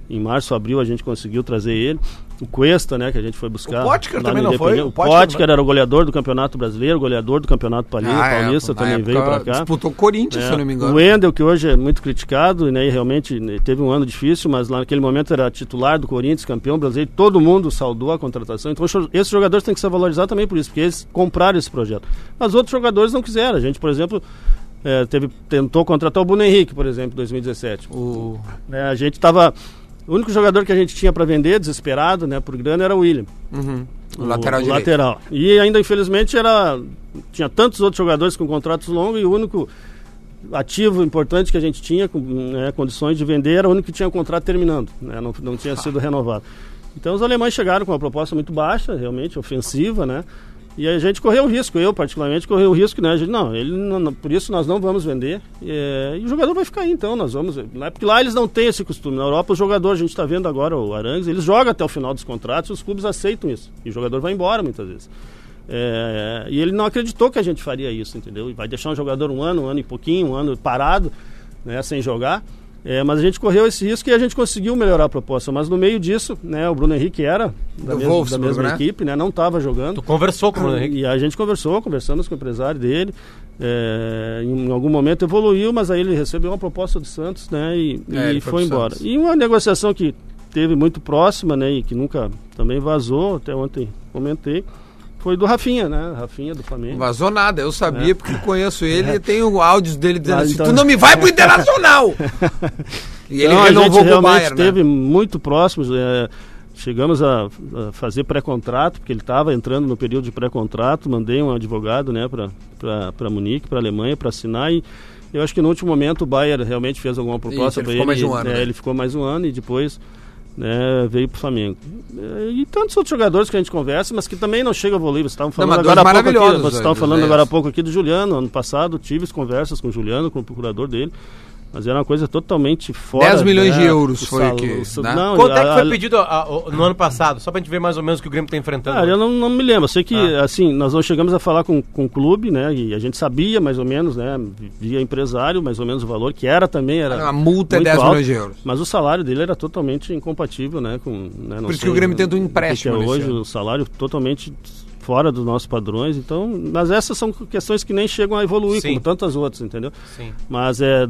Em março, abril, a gente conseguiu trazer ele. O Cuesta, né, que a gente foi buscar. O Potker também não foi? O O Potker era o goleador do Campeonato Brasileiro, goleador do Campeonato Pauli- Ah, é, Paulista, na também veio época pra cá. Disputou o Corinthians, É, se eu não me engano. O Wendel, que hoje é muito criticado, né, e realmente né, teve um ano difícil, mas lá naquele momento era titular do Corinthians, campeão brasileiro, todo mundo saudou a contratação. Então esses jogadores têm que ser valorizados também por isso, porque eles compraram esse projeto. Mas outros jogadores não quiseram. A gente, por exemplo, é, teve, tentou contratar o Bruno Henrique, por exemplo, em 2017. O... né, a gente estava. O único jogador que a gente tinha para vender, desesperado, né, por grana, era o William. Uhum. O lateral o direito. lateral. E ainda, infelizmente, era tinha tantos outros jogadores com contratos longos e o único ativo importante que a gente tinha, com né, condições de vender, era o único que tinha o contrato terminando, né, não, não tinha sido renovado. Então os alemães chegaram com uma proposta muito baixa, realmente ofensiva, né? E a gente correu o risco, eu particularmente corri o risco, né? A gente, não, ele não- por isso nós não vamos vender. É, e o jogador vai ficar aí, então, nós vamos. Né? Porque lá eles não têm esse costume. Na Europa, o jogador, a gente está vendo agora o Arangues, eles jogam até o final dos contratos os clubes aceitam isso. E o jogador vai embora muitas vezes. É, e ele não acreditou que a gente faria isso, entendeu? E vai deixar um jogador um ano, um ano e pouquinho, um ano parado, né, sem jogar. É, mas a gente correu esse risco e a gente conseguiu melhorar a proposta. Mas no meio disso, né, o Bruno Henrique era da, Do mesma, da Wolfsburg, mesma né? equipe, né, não estava jogando. Tu conversou com o Bruno Henrique? E a gente conversou, conversamos com o empresário dele. é, em algum momento evoluiu, mas aí ele recebeu uma proposta do Santos, né? E, É, e foi foi, embora. Santos. E uma negociação que teve muito próxima, né? E que nunca também vazou, até ontem comentei, foi do Rafinha, né? Rafinha do Flamengo. Vazou nada, eu sabia É. porque conheço ele e tenho áudios dele dizendo Ah, assim: então- tu não me vai pro Internacional! e ele Então, a gente renovou com o realmente Bayern, né? esteve muito próximos. é, chegamos a, a fazer pré-contrato, porque ele estava entrando no período de pré-contrato. Mandei um advogado né, para Munique, para Alemanha, para assinar. E eu acho que no último momento o Bayern realmente fez alguma proposta ele para ficou ele. mais um ano, é, né? Ele ficou mais um ano e depois né, veio para o Flamengo. E tantos outros jogadores que a gente conversa, mas que também não chegam a evoluir. Vocês estavam falando mas agora há pouco aqui, vocês estavam falando agora há pouco aqui do Juliano. Ano passado tive conversas com o Juliano, com o procurador dele. Mas era uma coisa totalmente fora. 10 milhões de né, euros o foi sal- que, né? Não, Quanto é que a- foi a- pedido a- a- no ano passado? Só pra gente ver mais ou menos o que o Grêmio tá enfrentando. Cara, eu não, não me lembro. Eu sei que, Ah. assim, nós não chegamos a falar com, com o clube, né? E a gente sabia mais ou menos, né? Via empresário, mais ou menos o valor, que era também. Era A multa é muito 10 alto, milhões de euros. Mas o salário dele era totalmente incompatível, né? Com, né, não Por isso sei que o Grêmio tenta um o que empréstimo que É hoje ano. o salário totalmente fora dos nossos padrões. Então, mas essas são questões que nem chegam a evoluir, Sim. como tantas outras, entendeu? Sim. Mas é.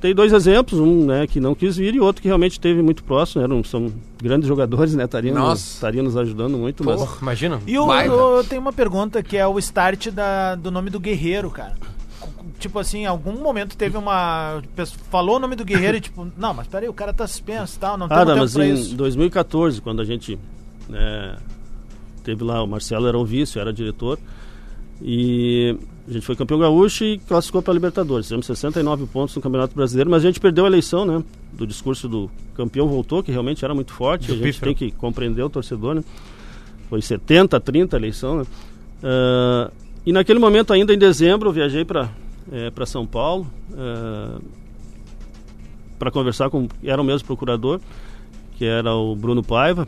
Tem dois exemplos, um né, que não quis vir e outro que realmente esteve muito próximo. Eram, são grandes jogadores, né? Estariam, estariam nos ajudando muito, mas Porra, imagina. E o, Baita. o- tem uma pergunta que é o start da, do nome do Guerreiro, cara. Tipo assim, em algum momento teve uma. Falou o nome do Guerreiro e tipo, não, mas peraí, o cara tá suspenso e tal, não Ah, temos não, tempo mas pra em isso. 2014, quando a gente né, teve lá, o Marcelo era o vice, eu era diretor, e a gente foi campeão gaúcho e classificou para a Libertadores. Fizemos 69 pontos no Campeonato Brasileiro, mas a gente perdeu a eleição, né? Do discurso do campeão voltou, que realmente era muito forte. Do a gente pífero. tem que compreender o torcedor, né? Foi 70, 30 a eleição, né? Ah, e naquele momento, ainda em dezembro, eu viajei para para São Paulo para conversar com era o mesmo procurador que era o Bruno Paiva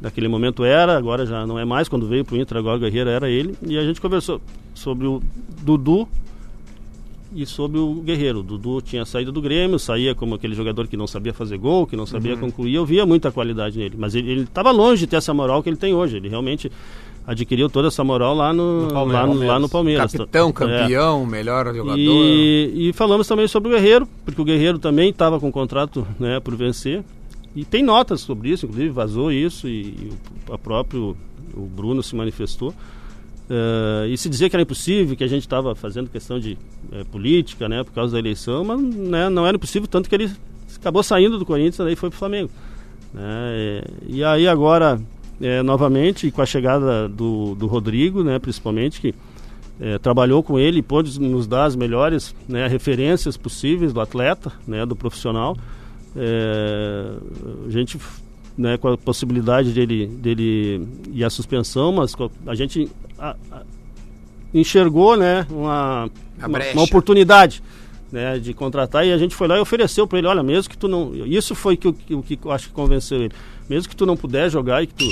naquele momento era agora já não é mais quando veio para o Inter agora o Guerreiro era ele e a gente conversou sobre o Dudu e sobre o Guerreiro. O Dudu tinha saído do Grêmio, saía como aquele jogador que não sabia fazer gol, que não sabia concluir. Eu via muita qualidade nele, mas ele estava longe de ter essa moral que ele tem hoje. Ele realmente adquiriu toda essa moral lá no, No Palmeiras. lá, no lá no Palmeiras. Capitão, É. campeão, melhor jogador. E, e falamos também sobre o Guerreiro, porque o Guerreiro também estava com contrato né, por vencer. E tem notas sobre isso, inclusive vazou isso e, e o próprio o Bruno se manifestou. Eh, e se dizia que era impossível, que a gente estava fazendo questão de eh, política, né, por causa da eleição, mas né, não era impossível, tanto que ele acabou saindo do Corinthians e foi para o Flamengo. né, eh, e aí agora, eh, novamente, com a chegada do, do Rodrigo, né, principalmente, que eh, trabalhou com ele e pôde nos dar as melhores né, referências possíveis do atleta, né, do profissional. Eh, a gente, né, com a possibilidade dele, dele e a suspensão, mas a gente a- a- enxergou né, uma, uma, uma oportunidade né, de contratar e a gente foi lá e ofereceu para ele, olha, mesmo que tu não, isso foi que, o que, que eu acho que convenceu ele, mesmo que tu não puder jogar e que tu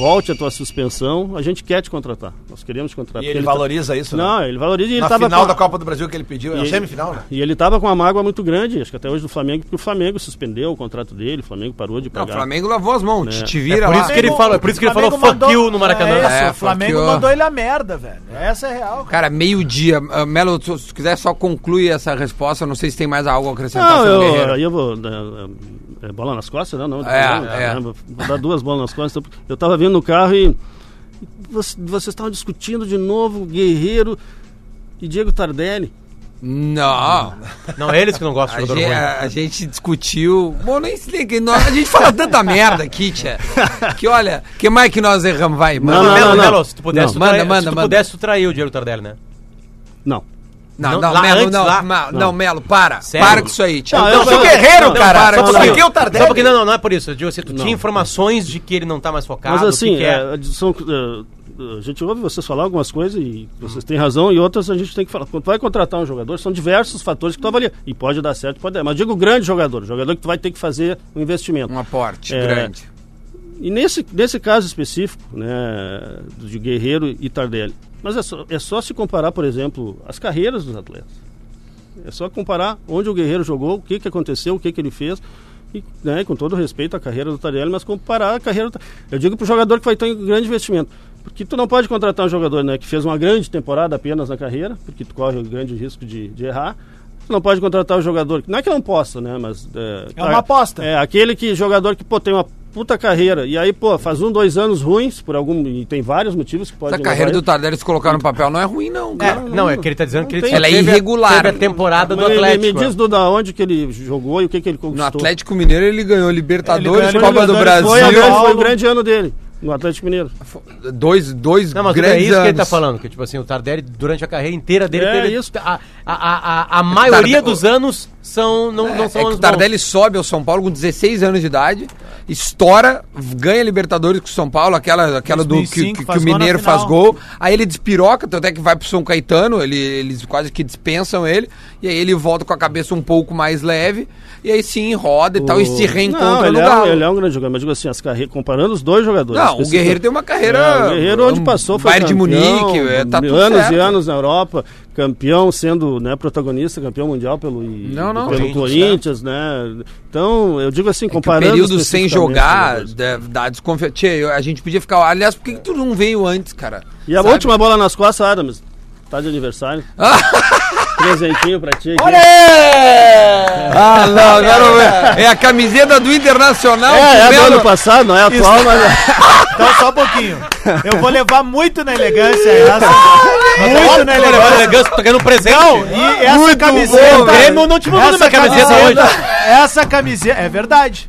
volte a tua suspensão, a gente quer te contratar. Nós queremos te contratar. E Porque ele tá- valoriza isso, né? Não, ele valoriza e ele Na tava final com da Copa do Brasil que ele pediu, é a semifinal, né? E ele tava com uma mágoa muito grande, acho que até hoje do Flamengo, porque o Flamengo suspendeu o contrato dele, o Flamengo parou de Não, o pagar. Flamengo lavou as mãos, te, te É vira por lá. isso que ele fala, por isso que ele falou Flamengo fuck you no Maracanã. É, isso, É, o Flamengo fuck mandou ele a merda, velho. Essa é real. cara. Cara, meio-dia. Ah, Melo, se se quiser só concluir essa resposta, não sei se tem mais algo a acrescentar Não, sobre o eu, Guerreiro. aí eu vou. né, é, é bola nas costas, né? Não, É, não, é. né, Vou dar duas bolas nas costas. Eu tava vindo no carro e. Vocês, estavam discutindo de novo Guerreiro e Diego Tardelli. Não. Não, eles que não gostam A de jogador gente, ruim. a, gente discutiu. Bom, nem se liga. A gente fala tanta merda aqui, tia. Que olha, que mais que nós erramos? Vai, manda. Não, não, não, não. Se tu pudesse, Não. tu Manda, manda, se tu manda. pudesse, tu traiu o Diego Tardelli, né? Não. Não, Não, não, lá Melo, antes, não, lá. Ma- não, Melo, para. Sério? Para com isso aí, tia. Não, Então, eu- sou eu- guerreiro, não, cara. para, Só porque o Tardelli- Só porque não, não, não é por isso. Eu digo assim, tu Não. tinha informações de que ele não tá mais focado. Mas assim, que que é. é, são, é, a gente ouve vocês falar algumas coisas e vocês têm razão, e outras a gente tem que falar. Quando tu vai contratar um jogador, são diversos fatores que tu avalia. E pode dar certo, pode dar. Mas digo grande jogador, jogador que tu vai ter que fazer um investimento. Um aporte É, grande. E nesse, nesse caso específico, né, de Guerreiro e Tardelli, mas é só, é só se comparar, por exemplo, as carreiras dos atletas. É só comparar onde o Guerreiro jogou, o que, que aconteceu, o que, que ele fez. E, né, com todo respeito à carreira do Tardelli, mas comparar a carreira do Eu digo para o jogador que vai ter um grande investimento. Porque tu não pode contratar um jogador né, que fez uma grande temporada apenas na carreira, porque tu corre o grande risco de, de errar. Tu não pode contratar o jogador. Não é que não possa, né? Mas. É, É uma aposta. É, aquele que jogador que pô, tem uma puta carreira. E aí, pô, faz um, dois anos ruins, por algum. E tem vários motivos que podem. Essa carreira do Tardelli, se colocar no papel, não é ruim, não, É, cara. não, é que ele tá dizendo que ele tem- Ela é a- irregular. Teve a temporada do Mas ele- Atlético. Me diz do, da onde que ele jogou e o que, que ele conquistou. No Atlético Mineiro ele ganhou Libertadores, Ele ganhou Copa do Brasil. Foi, a grande, foi o grande ano dele, no Atlético Mineiro. Dois, dois Não, mas é grandes isso que ele tá anos. falando, que tipo assim, o Tardelli, durante a carreira inteira dele, É teve- isso. A, a, a, a, a maioria Tardelli- dos anos são, não, não são É que anos o Tardelli sobe ao São Paulo com 16 anos de idade, estoura, ganha Libertadores com o São Paulo, aquela, aquela do que, 2005, que- que o Mineiro faz gol. Aí ele despiroca, tanto é que vai pro São Caetano, ele, eles quase que dispensam ele, e aí ele volta com a cabeça um pouco mais leve, e aí sim roda e tal, e se reencontra Não, ele no é, um, Galo. ele é um grande jogador, mas digo assim, as carreiras, comparando os dois jogadores. Não, o Guerreiro tem uma carreira. É, o Guerreiro onde um passou foi Bayern de campeão, Munique, é, tá tudo anos certo. e anos na Europa, campeão sendo né, protagonista, campeão mundial pelo, e- Não, não, pelo sim, Corinthians, né? Então, eu digo assim, É que o comparando período sem jogar dá, dá desconfiança. Tchê, a gente podia ficar. Aliás, por que, que tu não veio antes, cara? E a Sabe? última bola nas costas, Adams. Tá de aniversário. Presentinho pra ti aqui. Ah, não, agora é a camiseta do Internacional. É, é do ano passado, não é atual, mas. Então só um pouquinho. Eu vou levar muito na elegância essa. muito na elegância. elegância, tô ganhando presente. Não, e essa Muito camiseta. bom, o Grêmio não te mandou essa minha camiseta hoje. Essa camiseta. É verdade.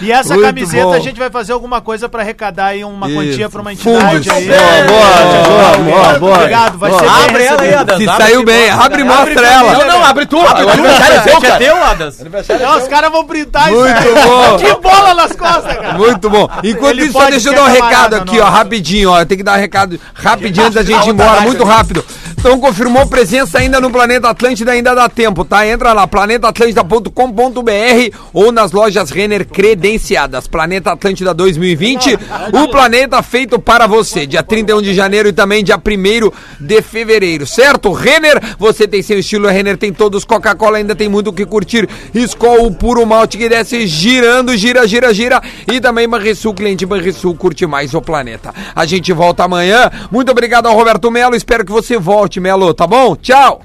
E essa Muito camiseta bom. a gente vai fazer alguma coisa pra arrecadar aí uma Isso. quantia pra uma Fundos. entidade aí. Boa, boa, boa, boa, boa. Obrigado, vai Boa. ser bem Abre ela aí. Se saiu bem, abre e Abre Não, não, abre tu. O aniversário é Aniversário seu, é cara. teu, Adas. Não, os caras vão printar isso. Muito bom. Que bola nas costas, cara. Muito bom. Enquanto Ele isso, só pode deixa eu dar um recado aqui, ó, rapidinho, ó. Tem que dar um recado rapidinho antes da gente ir embora, muito rápido. Então, confirmou presença ainda no Planeta Atlântida, ainda dá tempo, tá? Entra lá, planetaatlântida.com.br ou nas lojas Renner credenciadas. Planeta Atlântida 2020, o planeta feito para você. Dia 31 de janeiro e também dia 1 de fevereiro, certo? Renner, você tem seu estilo, Renner tem todos. Coca-Cola ainda tem muito o que curtir. Skol, o puro malte que desce girando, gira, gira, gira. E também Banrisul, cliente Banrisul, curte mais o planeta. A gente volta amanhã. Muito obrigado ao Roberto Melo. Espero que você volte, Melo, tá bom? Tchau!